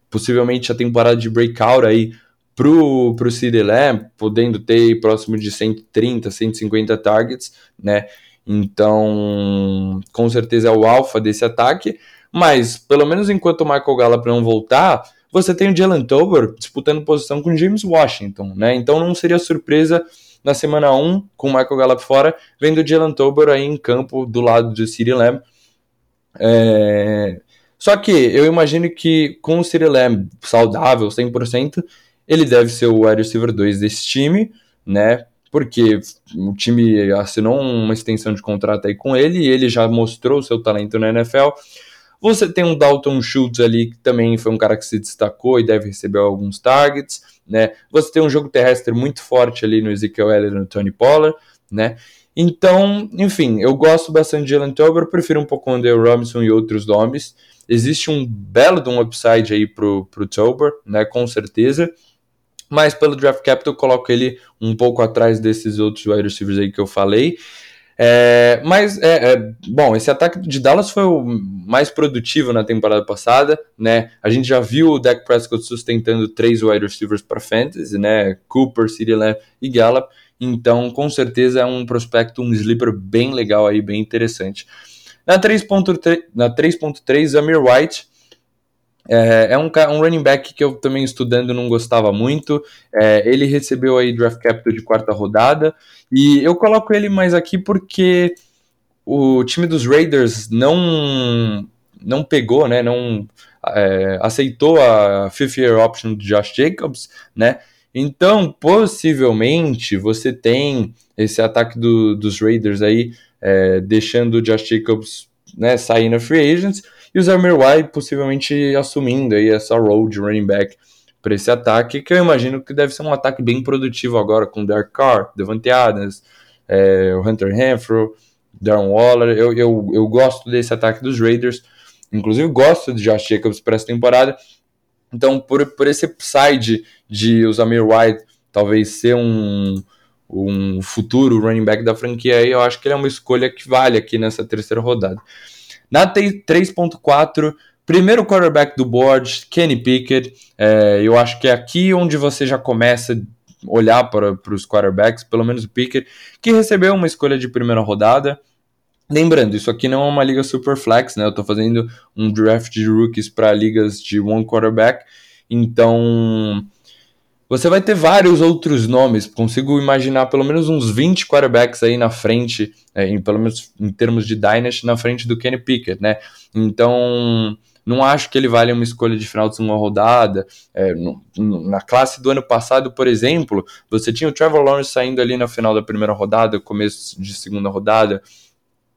Possivelmente a temporada de breakout aí pro, pro Lamb, podendo ter próximo de 130, 150 targets, né? Então, com certeza é o alfa desse ataque, mas pelo menos enquanto o Michael Gallup não voltar, você tem o Jalen Tober disputando posição com James Washington, né? Então não seria surpresa na semana 1, com o Michael Gallup fora, vendo o Jalen Tober aí em campo do lado do City Lamb. É... Só que eu imagino que com o Cyril Lamb saudável, 100%, ele deve ser o wide receiver 2 desse time, né? Porque o time assinou uma extensão de contrato aí com ele e ele já mostrou seu talento na NFL. Você tem um Dalton Schultz ali, que também foi um cara que se destacou e deve receber alguns targets, né? Você tem um jogo terrestre muito forte ali no Ezekiel Elliott e no Tony Pollard, né? Então, enfim, eu gosto bastante de Jalen Tober, prefiro um pouco o Andrew Robinson e outros nomes. Existe um belo de um upside aí pro, pro Tober, né, com certeza. Mas pelo draft capital eu coloco ele um pouco atrás desses outros wide receivers aí que eu falei. É, mas, é, é, bom, esse ataque de Dallas foi o mais produtivo na temporada passada, né? A gente já viu o Dak Prescott sustentando três wide receivers para fantasy, né? Cooper, CeeDee Lamb e Gallup. Então, com certeza é um prospecto, um sleeper bem legal aí, bem interessante. Na 3.3, na 3.3 Amir White é, é um, um, running back que eu também estudando não gostava muito. É, ele recebeu aí draft capital de quarta rodada e eu coloco ele mais aqui porque o time dos Raiders não não pegou, né? Não é, aceitou a fifth year option do Josh Jacobs, né? Então, possivelmente, você tem esse ataque do, dos Raiders aí, é, deixando o Josh Jacobs né, sair na free agents, e o Zamir possivelmente assumindo aí essa role de running back para esse ataque, que eu imagino que deve ser um ataque bem produtivo agora com Derek Carr, Devante Adams, é, o Hunter Renfro, Darren Waller. Eu, eu, eu gosto desse ataque dos Raiders, inclusive gosto de Josh Jacobs para essa temporada. Então, por, por esse upside de o Zamir White talvez ser um, um futuro running back da franquia, aí eu acho que ele é uma escolha que vale aqui nessa terceira rodada. Na 3.4, primeiro quarterback do board, Kenny Pickett. É, eu acho que é aqui onde você já começa a olhar para, para os quarterbacks, pelo menos o Pickett, que recebeu uma escolha de primeira rodada. Lembrando, isso aqui não é uma liga super flex, né? Eu estou fazendo um draft de rookies para ligas de one quarterback. Então, você vai ter vários outros nomes. Consigo imaginar pelo menos uns 20 quarterbacks aí na frente, é, em, pelo menos em termos de Dynasty, na frente do Kenny Pickett, né? Então, não acho que ele vale uma escolha de final de segunda rodada. É, no, no, na classe do ano passado, por exemplo, você tinha o Trevor Lawrence saindo ali na final da primeira rodada, começo de segunda rodada,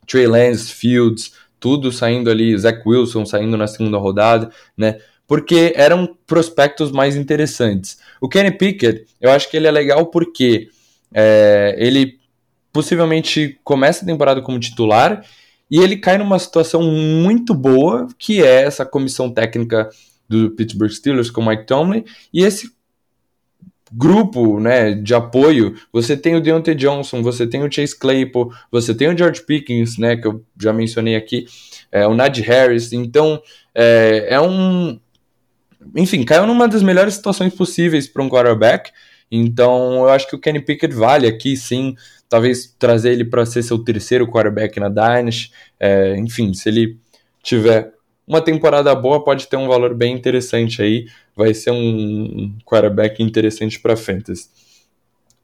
Trey Lance, Fields, tudo saindo ali, Zach Wilson saindo na segunda rodada, né? porque eram prospectos mais interessantes. O Kenny Pickett, eu acho que ele é legal porque é, ele possivelmente começa a temporada como titular e ele cai numa situação muito boa, que é essa comissão técnica do Pittsburgh Steelers com Mike Tomlin e esse grupo né, de apoio, você tem o Deontay Johnson, você tem o Chase Claypool, você tem o George Pickens, né, que eu já mencionei aqui, é, o Najee Harris, então é, é um enfim, caiu numa das melhores situações possíveis para um quarterback. Então, eu acho que o Kenny Pickett vale aqui, sim. Talvez trazer ele para ser seu terceiro quarterback na Dynasty. É, enfim, se ele tiver uma temporada boa, pode ter um valor bem interessante aí. Vai ser um quarterback interessante para Fantasy.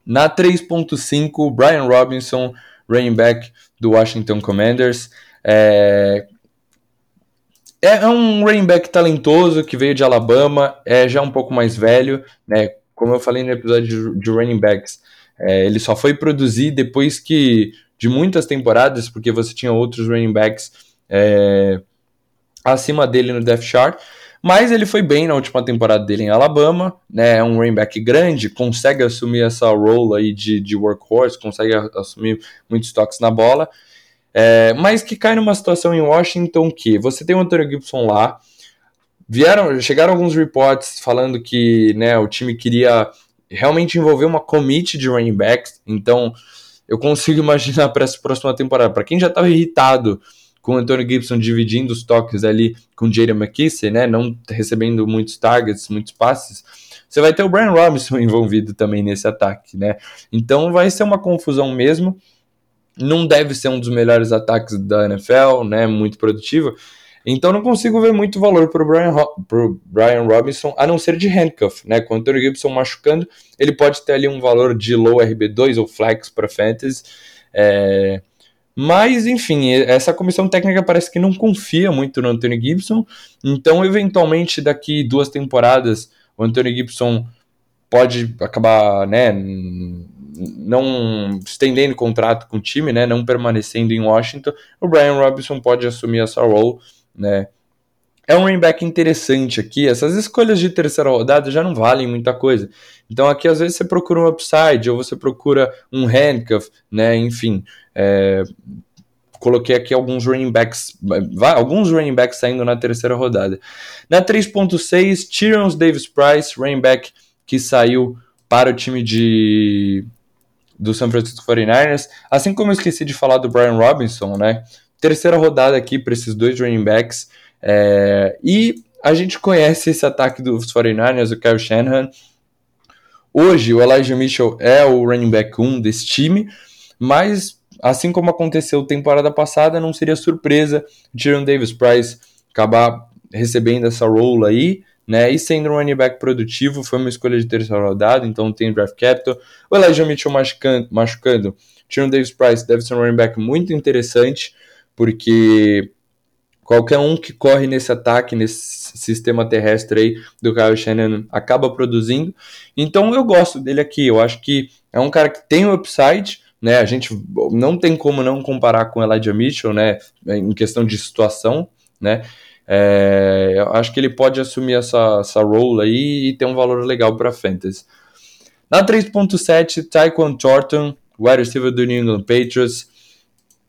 Na 3.5, Brian Robinson, running back do Washington Commanders. É, é, é um running back talentoso que veio de Alabama, é já um pouco mais velho, né? Como eu falei no episódio de, de running backs, é, ele só foi produzir depois que de muitas temporadas, porque você tinha outros running backs é, acima dele no depth chart. Mas ele foi bem na última temporada dele em Alabama, né? É um running back grande, consegue assumir essa role aí de, de workhorse, consegue assumir muitos toques na bola. É, mas que cai numa situação em Washington que você tem o Antonio Gibson lá, vieram, chegaram alguns reports falando que né, o time queria realmente envolver uma commit de running backs, então eu consigo imaginar para essa próxima temporada, para quem já estava irritado com o Antonio Gibson dividindo os toques ali com o Jaden McKissick, né, não recebendo muitos targets, muitos passes, você vai ter o Brian Robinson envolvido também nesse ataque, né? Então vai ser uma confusão mesmo não deve ser um dos melhores ataques da NFL, né? Muito produtivo. Então não consigo ver muito valor para o Brian, Brian Robinson, a não ser de handcuff, né? Com o Antonio Gibson machucando, ele pode ter ali um valor de low RB2 ou flex para fantasy. É... Mas, enfim, essa comissão técnica parece que não confia muito no Antonio Gibson. Então, eventualmente, daqui duas temporadas, o Antonio Gibson pode acabar, né? Não estendendo contrato com o time, né, não permanecendo em Washington, o Brian Robinson pode assumir essa role, né. É um running back interessante aqui. Essas escolhas de terceira rodada já não valem muita coisa. Então aqui às vezes você procura um upside ou você procura um handcuff, né? Enfim, é, coloquei aqui alguns running backs, alguns running backs saindo na terceira rodada. Na 3.6, Tyrion Davis Price, running back que saiu para o time de do San Francisco 49ers, assim como eu esqueci de falar do Brian Robinson, né? Terceira rodada aqui para esses dois running backs. É, e a gente conhece esse ataque dos 49ers, o Kyle Shanahan. Hoje, o Elijah Mitchell é o running back 1 desse time, mas assim como aconteceu temporada passada, não seria surpresa Tyrion Davis Price acabar recebendo essa role aí né? E sendo um running back produtivo, foi uma escolha de terceira rodada, então tem draft capital. O Elijah Mitchell machucando, machucando Tyron Davis Price deve ser um running back muito interessante, porque qualquer um que corre nesse ataque, nesse sistema terrestre aí do Kyle Shannon acaba produzindo. Então eu gosto dele aqui, eu acho que é um cara que tem upside, né? A gente não tem como não comparar com Elijah Mitchell, né? Em questão de situação, né? É, acho que ele pode assumir essa, essa role aí e ter um valor legal para fantasy. Na 3.7, Taekwon Thornton, wide receiver do New England Patriots.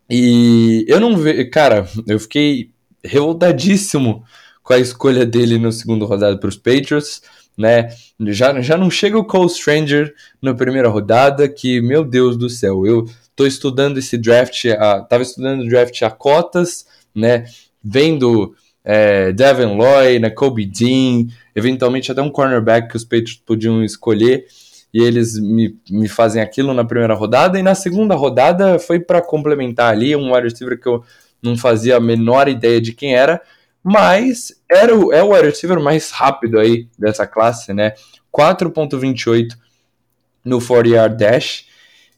E eu não vejo, cara, eu fiquei revoltadíssimo com a escolha dele no segundo rodada para os Patriots, né? Já, já não chega o Cole Stranger na primeira rodada, que, meu Deus do céu, eu tô estudando esse draft, a, tava estudando o draft a cotas, né? Vendo é, Devin Lloyd, né, Kobe Dean, eventualmente até um cornerback que os Patriots podiam escolher, e eles me, me fazem aquilo na primeira rodada, e na segunda rodada foi para complementar ali um wide receiver que eu não fazia a menor ideia de quem era, mas era o, é o wide receiver mais rápido aí dessa classe, né? 4.28 no 40 yard dash.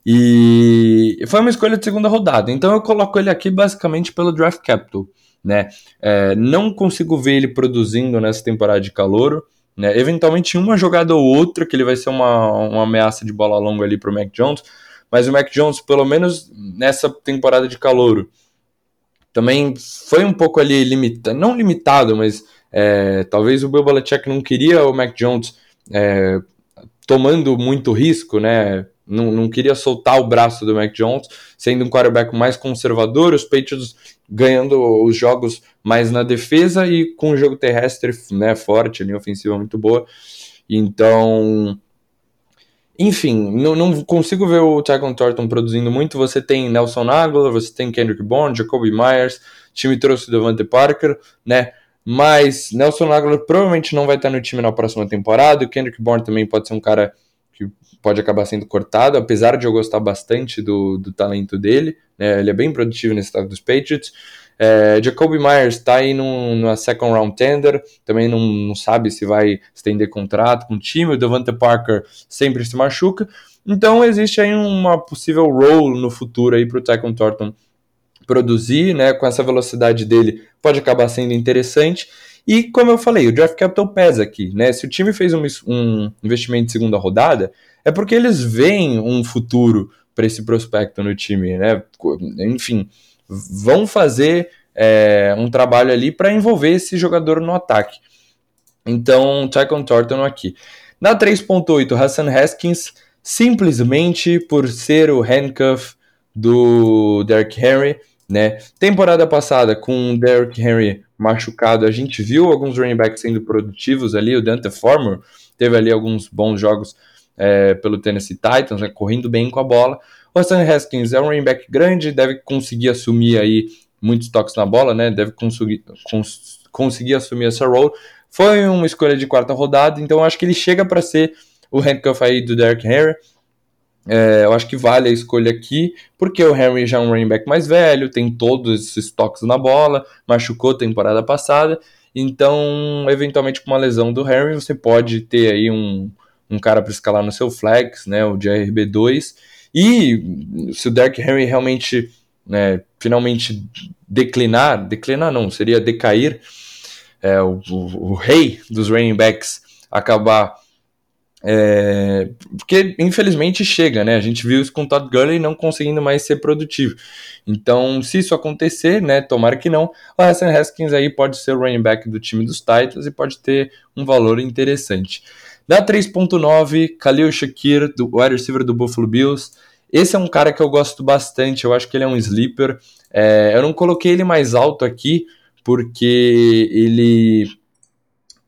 E foi uma escolha de segunda rodada. Então eu coloco ele aqui basicamente pelo draft capital. Né? É, não consigo ver ele produzindo nessa temporada de calouro. Né? Eventualmente, uma jogada ou outra, que ele vai ser uma, uma ameaça de bola longa ali para o Mac Jones. Mas o Mac Jones, pelo menos nessa temporada de calouro, também foi um pouco ali limitado, não limitado, mas é, talvez o Bill Belichick não queria o Mac Jones é, tomando muito risco, né? Não, não queria soltar o braço do Mac Jones, sendo um quarterback mais conservador, os Patriots ganhando os jogos mais na defesa e com o jogo terrestre né, forte, linha ofensiva muito boa. Então, enfim, não, não consigo ver o Tycon Thornton produzindo muito. Você tem Nelson Aguilar, você tem Kendrick Bourne, Jacoby Myers, time trouxe Devante Parker, né? Mas Nelson Aguilar provavelmente não vai estar no time na próxima temporada. O Kendrick Bourne também pode ser um cara que pode acabar sendo cortado, apesar de eu gostar bastante do, do talento dele. Né? Ele é bem produtivo nesse estado dos Patriots. É, Jacoby Myers está aí num, numa second round tender, também não, não sabe se vai estender contrato com o time. O Devante Parker sempre se machuca. Então existe aí uma possível role no futuro aí para o Tycon Thornton produzir, né, com essa velocidade dele, pode acabar sendo interessante. E como eu falei, o draft capital pesa aqui, né? Se o time fez um, um investimento de segunda rodada, é porque eles veem um futuro para esse prospecto no time, né? Enfim, vão fazer é, um trabalho ali para envolver esse jogador no ataque. Então, Tycon Thornton aqui. Na 3.8, Hassan Haskins, simplesmente por ser o handcuff do Derrick Henry, né? Temporada passada, com o Derrick Henry machucado, a gente viu alguns running backs sendo produtivos ali. O Dante Former teve ali alguns bons jogos é, pelo Tennessee Titans, né? correndo bem com a bola. O Hassan Haskins é um running back grande, deve conseguir assumir aí muitos toques na bola, né? Deve conseguir, cons conseguir assumir essa role. Foi uma escolha de quarta rodada, então acho que ele chega para ser o handcuff aí do Derrick Henry. É, eu acho que vale a escolha aqui, porque o Henry já é um running back mais velho, tem todos esses toques na bola, machucou temporada passada, então, eventualmente, com uma lesão do Henry, você pode ter aí um, um cara para escalar no seu flex, né, o JRB2, e se o Derrick Henry realmente, né, finalmente declinar, declinar não, seria decair, é, o, o, o rei dos running backs acabar é, porque infelizmente chega, né? A gente viu isso com o Todd Gurley não conseguindo mais ser produtivo. Então, se isso acontecer, né? Tomara que não, o Hassan Haskins aí pode ser o running back do time dos Titans e pode ter um valor interessante. Da 3.9, Khalil Shakir, do wide receiver do Buffalo Bills. Esse é um cara que eu gosto bastante, eu acho que ele é um sleeper. É, eu não coloquei ele mais alto aqui, porque ele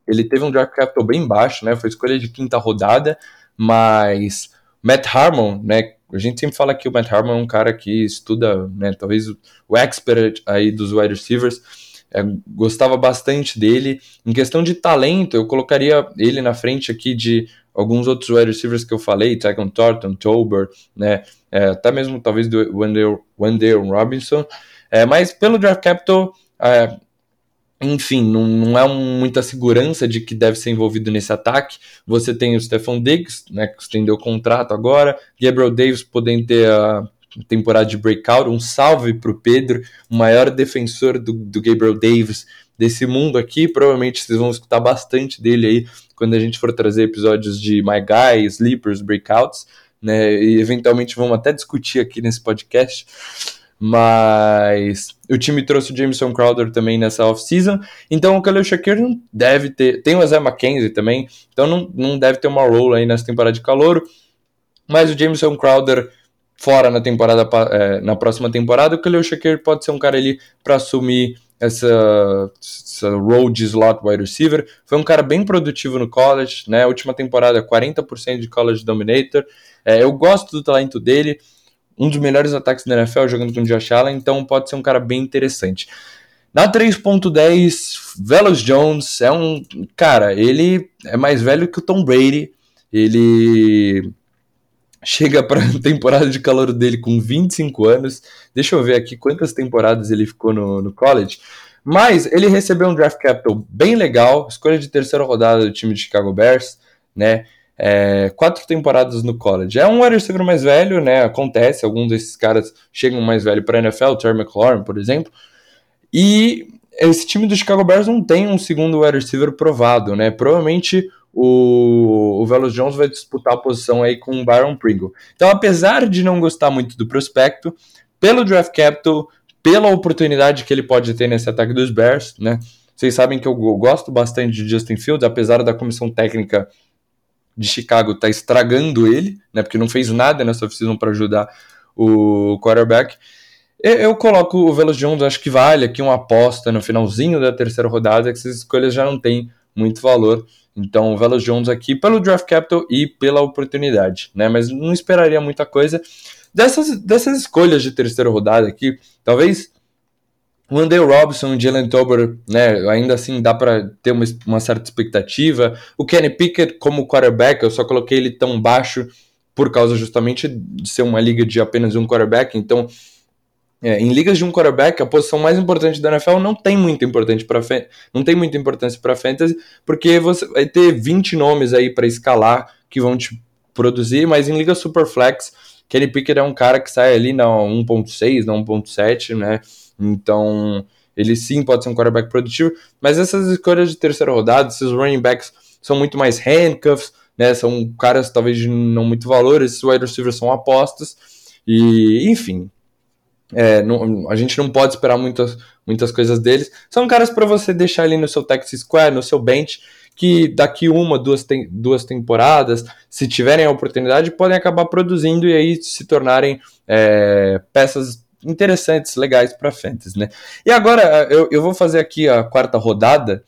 ele teve um draft capital bem baixo, né? Foi escolha de quinta rodada, mas Matt Harmon, né? A gente sempre fala que o Matt Harmon é um cara que estuda, né? Talvez o, expert aí dos wide receivers. É, gostava bastante dele. Em questão de talento, eu colocaria ele na frente aqui de alguns outros wide receivers que eu falei, Tycon Thornton, Tober, né? É, até mesmo talvez do Wendell, Wendell Robinson. É, mas pelo draft capital, é, enfim, não, não é muita segurança de que deve ser envolvido nesse ataque. Você tem o Stephon Diggs, né, que estendeu o contrato agora, Gabriel Davis podendo ter a temporada de breakout. Um salve para o Pedro, o maior defensor do, do Gabriel Davis desse mundo aqui. Provavelmente vocês vão escutar bastante dele aí quando a gente for trazer episódios de My Guy, Sleepers, Breakouts, né? E eventualmente vamos até discutir aqui nesse podcast. Mas o time trouxe o Jameson Crowder também nessa off-season. Então o Khalil Shakir não deve ter. Tem o Zé McKenzie também. Então não, não deve ter uma role aí nessa temporada de calor. Mas o Jameson Crowder fora na temporada é, na próxima temporada, o Khalil Shakir pode ser um cara ali para assumir essa, essa role de slot wide receiver. Foi um cara bem produtivo no college, né? Última temporada 40% de college dominator. É, eu gosto do talento dele um dos melhores ataques da NFL jogando com o Josh Allen, então pode ser um cara bem interessante. Na 3.10, Velos Jones é um. Cara, ele é mais velho que o Tom Brady. Ele chega para a temporada de calor dele com 25 anos. Deixa eu ver aqui quantas temporadas ele ficou no, no college. Mas ele recebeu um draft capital bem legal, escolha de terceira rodada do time de Chicago Bears, né? É, quatro temporadas no college. É um wide receiver mais velho, né? Acontece, alguns desses caras chegam mais velho para a NFL, Terry McLaurin, por exemplo. E esse time do Chicago Bears não tem um segundo wide receiver provado, né? Provavelmente o, o Velos Jones vai disputar a posição aí com o Byron Pringle. Então, apesar de não gostar muito do prospecto, pelo draft capital, pela oportunidade que ele pode ter nesse ataque dos Bears, né? Vocês sabem que eu gosto bastante de Justin Fields, apesar da comissão técnica de Chicago tá estragando ele, né? Porque não fez nada nessa oficina para ajudar o quarterback. Eu coloco o Velos Jones, acho que vale aqui uma aposta no finalzinho da terceira rodada, que essas escolhas já não têm muito valor. Então, o Velos Jones aqui pelo draft capital e pela oportunidade, né? Mas não esperaria muita coisa. Dessas, dessas escolhas de terceira rodada aqui, talvez o Andrew Robson, o Jalen Tober, né, ainda assim dá para ter uma, uma, certa expectativa. O Kenny Pickett como quarterback, eu só coloquei ele tão baixo por causa justamente de ser uma liga de apenas um quarterback. Então, é, em ligas de um quarterback, a posição mais importante da NFL não tem muito importante para não tem muita importância para fantasy, porque você vai ter 20 nomes aí para escalar que vão te produzir, mas em liga superflex, Kenny Pickett é um cara que sai ali na 1.6, na 1.7, né? Então, ele sim pode ser um quarterback produtivo, mas essas escolhas de terceira rodada, esses running backs são muito mais handcuffs, né? São caras talvez de não muito valor, esses wide receivers são apostas, e enfim. É, não, a gente não pode esperar muitas, muitas coisas deles. São caras para você deixar ali no seu Texas Square, no seu bench, que daqui uma, duas, tem, duas temporadas, se tiverem a oportunidade, podem acabar produzindo e aí se tornarem é, peças interessantes, legais para fantasy, né? E agora eu, eu vou fazer aqui a quarta rodada,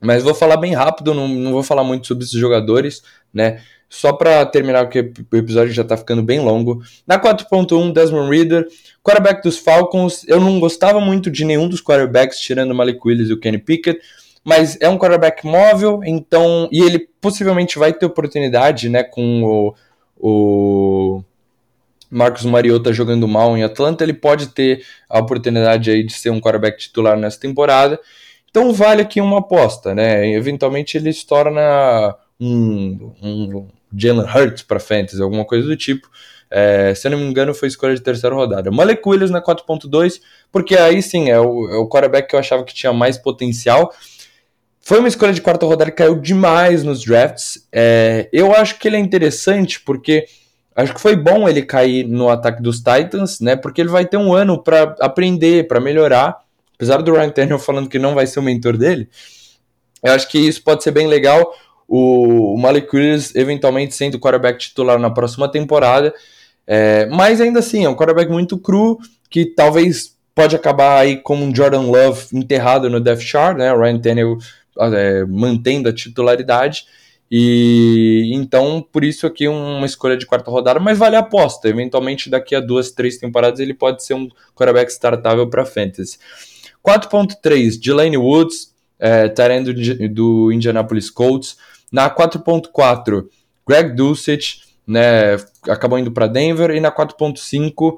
mas vou falar bem rápido, não, não vou falar muito sobre esses jogadores, né? Só para terminar, porque o episódio já tá ficando bem longo. Na 4.1, Desmond Reader, quarterback dos Falcons. Eu não gostava muito de nenhum dos quarterbacks, tirando o Malik Willis e o Kenny Pickett, mas é um quarterback móvel, então. E ele possivelmente vai ter oportunidade, né, com o, o Marcos Mariota jogando mal em Atlanta, ele pode ter a oportunidade aí de ser um quarterback titular nessa temporada. Então vale aqui uma aposta, né? Eventualmente ele se torna um, um Jalen Hurts para fantasy, alguma coisa do tipo. É, se eu não me engano, foi escolha de terceira rodada. Malek Williams na 4.2, porque aí sim é o, é o quarterback que eu achava que tinha mais potencial. Foi uma escolha de quarta rodada que caiu demais nos drafts. É, eu acho que ele é interessante porque Acho que foi bom ele cair no ataque dos Titans, né? Porque ele vai ter um ano para aprender, para melhorar. Apesar do Ryan Tannehill falando que não vai ser o mentor dele, eu acho que isso pode ser bem legal. O, Malik Willis eventualmente sendo o quarterback titular na próxima temporada. É, mas ainda assim, é um quarterback muito cru, que talvez pode acabar aí como um Jordan Love enterrado no Death Chart, né? O Ryan Tannehill é, mantendo a titularidade. E então, por isso aqui uma escolha de quarta rodada, mas vale a aposta. Eventualmente, daqui a duas, três temporadas, ele pode ser um quarterback startável para fantasy. 4.3, Delaney Woods, é, do, do Indianapolis Colts. Na 4.4, Greg Dulcich, né, acabou indo para Denver. E na 4.5,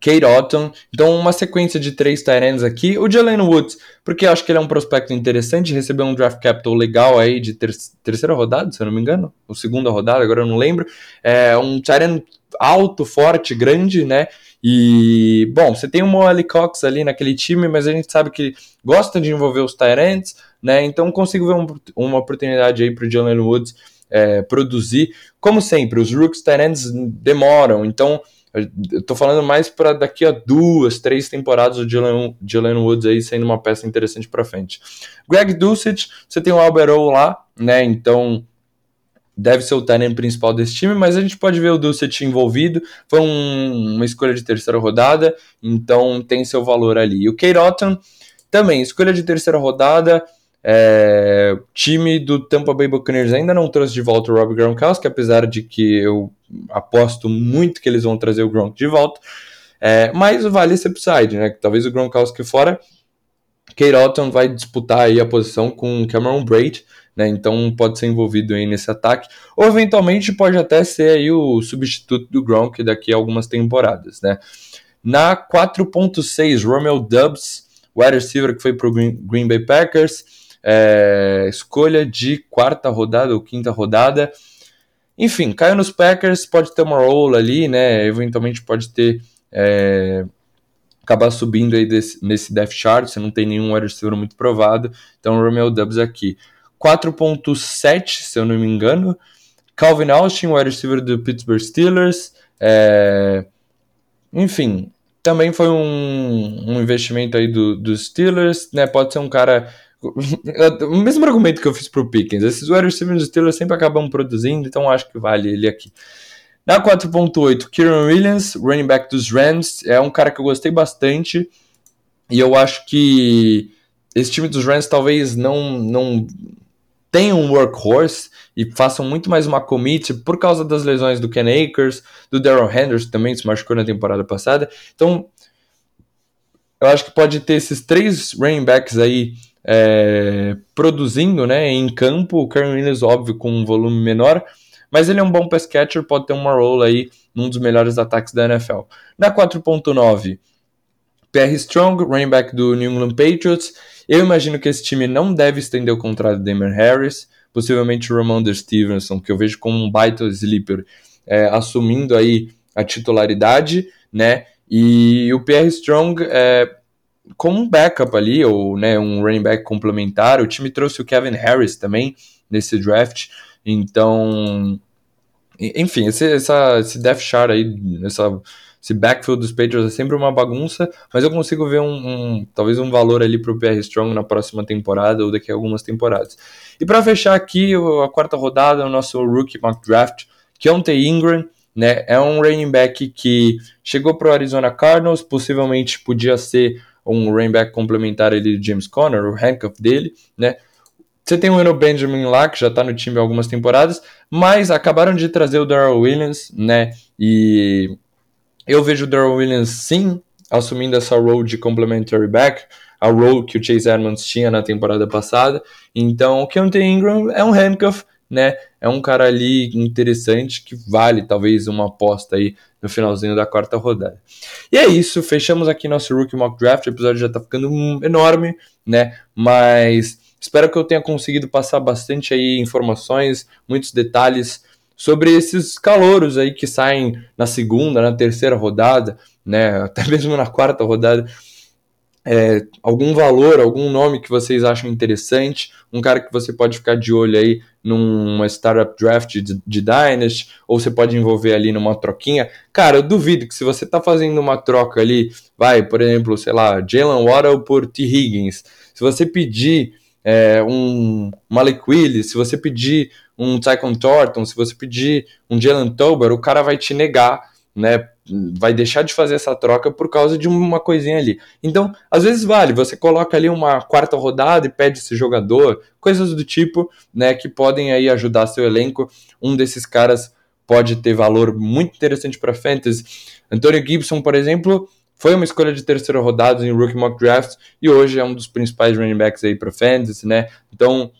Kate Otton. Então, uma sequência de três Tyrants aqui. O Jalen Woods, porque eu acho que ele é um prospecto interessante, recebeu um draft capital legal aí de ter terceira rodada, se eu não me engano, ou segunda rodada, agora eu não lembro. É um Tyrant alto, forte, grande, né? E, bom, você tem o Moali Cox ali naquele time, mas a gente sabe que gosta de envolver os Tyrants, né? Então consigo ver um, uma oportunidade aí para o Jalen Woods é, produzir. Como sempre, os Rooks Tyrants demoram, então eu tô falando mais para daqui a duas, três temporadas o Jalen, Jalen Woods aí sendo uma peça interessante para frente. Greg Dulcich, você tem o Albert o lá, né? Então deve ser o talento principal desse time, mas a gente pode ver o Dulcich envolvido. Foi um, uma escolha de terceira rodada, então tem seu valor ali. E o Otton também, escolha de terceira rodada. É, time do Tampa Bay Buccaneers ainda não trouxe de volta o Rob Gronkowski, apesar de que eu aposto muito que eles vão trazer o Gronk de volta. É, mas vale esse upside, né? Talvez o Gronkowski fora, Kate Otton vai disputar aí a posição com Cameron Braid, né? Então pode ser envolvido aí nesse ataque, ou eventualmente pode até ser aí o substituto do Gronk daqui a algumas temporadas, né? Na 4.6, Romeo Dubs, wide receiver que foi para o Green Bay Packers, é, escolha de quarta rodada ou quinta rodada. Enfim, caiu nos Packers, pode ter uma role ali, né? Eventualmente pode ter. É, acabar subindo aí desse, nesse depth chart, você não tem nenhum wide receiver muito provado. Então, Romeo Dubs aqui. 4.7, se eu não me engano. Calvin Austin, wide receiver do Pittsburgh Steelers. É... Enfim, também foi um, um investimento aí dos do Steelers, né? Pode ser um cara o mesmo argumento que eu fiz pro Pickens. Esses wide receivers dos Steelers sempre acabam produzindo, então acho que vale ele aqui. Na 4.8, Kieran Williams, running back dos Rams, é um cara que eu gostei bastante e eu acho que esse time dos Rams talvez não, não tenha um workhorse e façam muito mais uma commit por causa das lesões do Ken Akers, do Daryl Henderson também se machucou na temporada passada. Então, eu acho que pode ter esses três running backs aí é, produzindo né, em campo. O Karen Williams, óbvio, com um volume menor, mas ele é um bom pass catcher, pode ter uma role aí num dos melhores ataques da NFL. Na 4.9, PR Strong, running back do New England Patriots. Eu imagino que esse time não deve estender o contrato de Damon Harris, possivelmente o Ramondre Stevenson, que eu vejo como um baita sleeper, é, assumindo aí a titularidade, né? E o PR Strong é, como um backup ali, ou né, um running back complementar. O time trouxe o Kevin Harris também nesse draft. Então, enfim, esse, essa, esse depth chart aí, essa, esse backfield dos Patriots é sempre uma bagunça, mas eu consigo ver um, um talvez um valor ali para o PR Strong na próxima temporada ou daqui a algumas temporadas. E para fechar aqui a quarta rodada, o nosso rookie mock draft, Keontae Ingram, né, é um running back que chegou para o Arizona Cardinals, possivelmente podia ser um running back complementar ali de James Conner, o handcuff dele, né, você tem o Eno Benjamin lá, que já está no time há algumas temporadas, mas acabaram de trazer o Darrell Williams, né? E eu vejo o Darrell Williams sim assumindo essa role de complementary back, a role que o Chase Edmonds tinha na temporada passada. Então, o Keontae Ingram é um handcuff, né? É um cara ali interessante que vale talvez uma aposta aí no finalzinho da quarta rodada. E é isso, fechamos aqui nosso Rookie Mock Draft. O episódio já tá ficando enorme, né? Mas Espero que eu tenha conseguido passar bastante aí informações, muitos detalhes sobre esses calouros aí que saem na segunda, na terceira rodada, né, até mesmo na quarta rodada. É, algum valor, algum nome que vocês acham interessante, um cara que você pode ficar de olho aí numa startup draft de, de Dynasty, ou você pode envolver ali numa troquinha. Cara, eu duvido que se você tá fazendo uma troca ali, vai, por exemplo, sei lá, Jalen Waddle por T. Higgins, se você pedir é, um Malik Willis, se você pedir um Tycon Thornton, se você pedir um Jalen Tober, o cara vai te negar, né? Vai deixar de fazer essa troca por causa de uma coisinha ali. Então, às vezes vale, você coloca ali uma quarta rodada e pede esse jogador, coisas do tipo, né, que podem aí ajudar seu elenco. Um desses caras pode ter valor muito interessante para fantasy. Antônio Gibson, por exemplo, foi uma escolha de terceira rodada em Rookie Mock Draft e hoje é um dos principais running backs aí para fantasy, né? Então,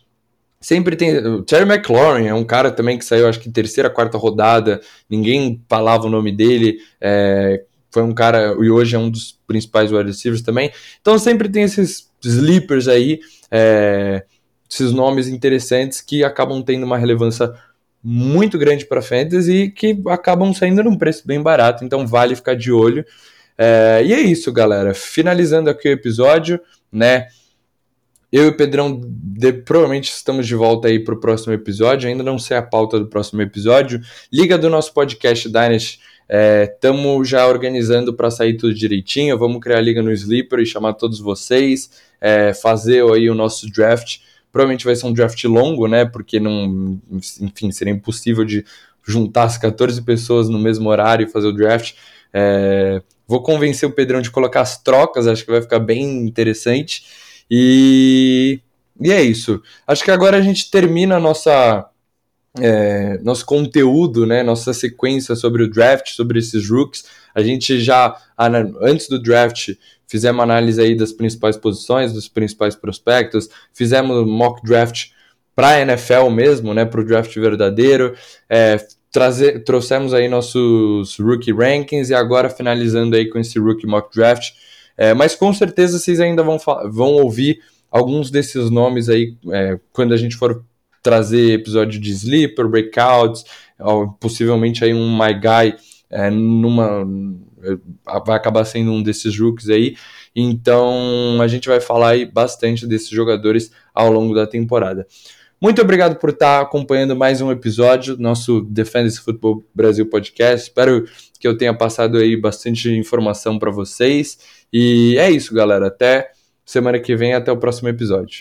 sempre tem. O Terry McLaurin é um cara também que saiu, acho que terceira, quarta rodada, ninguém falava o nome dele. É, foi um cara, e hoje é um dos principais wide receivers também. Então, sempre tem esses sleepers aí, é, esses nomes interessantes que acabam tendo uma relevância muito grande para fantasy e que acabam saindo num preço bem barato. Então, vale ficar de olho. É, e é isso, galera. Finalizando aqui o episódio, né? Eu e o Pedrão de, provavelmente estamos de volta aí para o próximo episódio. Ainda não sei a pauta do próximo episódio. Liga do nosso podcast Dynasty. Estamos é, já organizando para sair tudo direitinho. Vamos criar a liga no Sleeper e chamar todos vocês. É, fazer aí o nosso draft. Provavelmente vai ser um draft longo, né? Porque não, enfim, seria impossível de juntar as 14 pessoas no mesmo horário e fazer o draft. É, Vou convencer o Pedrão de colocar as trocas, acho que vai ficar bem interessante. E, e é isso. Acho que agora a gente termina a nossa. É, nosso conteúdo, né, nossa sequência sobre o draft, sobre esses rooks. A gente já, antes do draft, fizemos análise aí das principais posições, dos principais prospectos, fizemos mock draft para a NFL mesmo, né, para o draft verdadeiro, é, trazer, trouxemos aí nossos rookie rankings e agora finalizando aí com esse rookie mock draft. É, mas com certeza vocês ainda vão, vão ouvir alguns desses nomes aí, é, quando a gente for trazer episódio de Sleeper, Breakouts, possivelmente aí um My Guy é, numa vai acabar sendo um desses rookies aí. Então a gente vai falar aí bastante desses jogadores ao longo da temporada. Muito obrigado por estar acompanhando mais um episódio do nosso Defenders Football Brasil Podcast. Espero que eu tenha passado aí bastante informação para vocês. E é isso, galera. Até semana que vem, até o próximo episódio.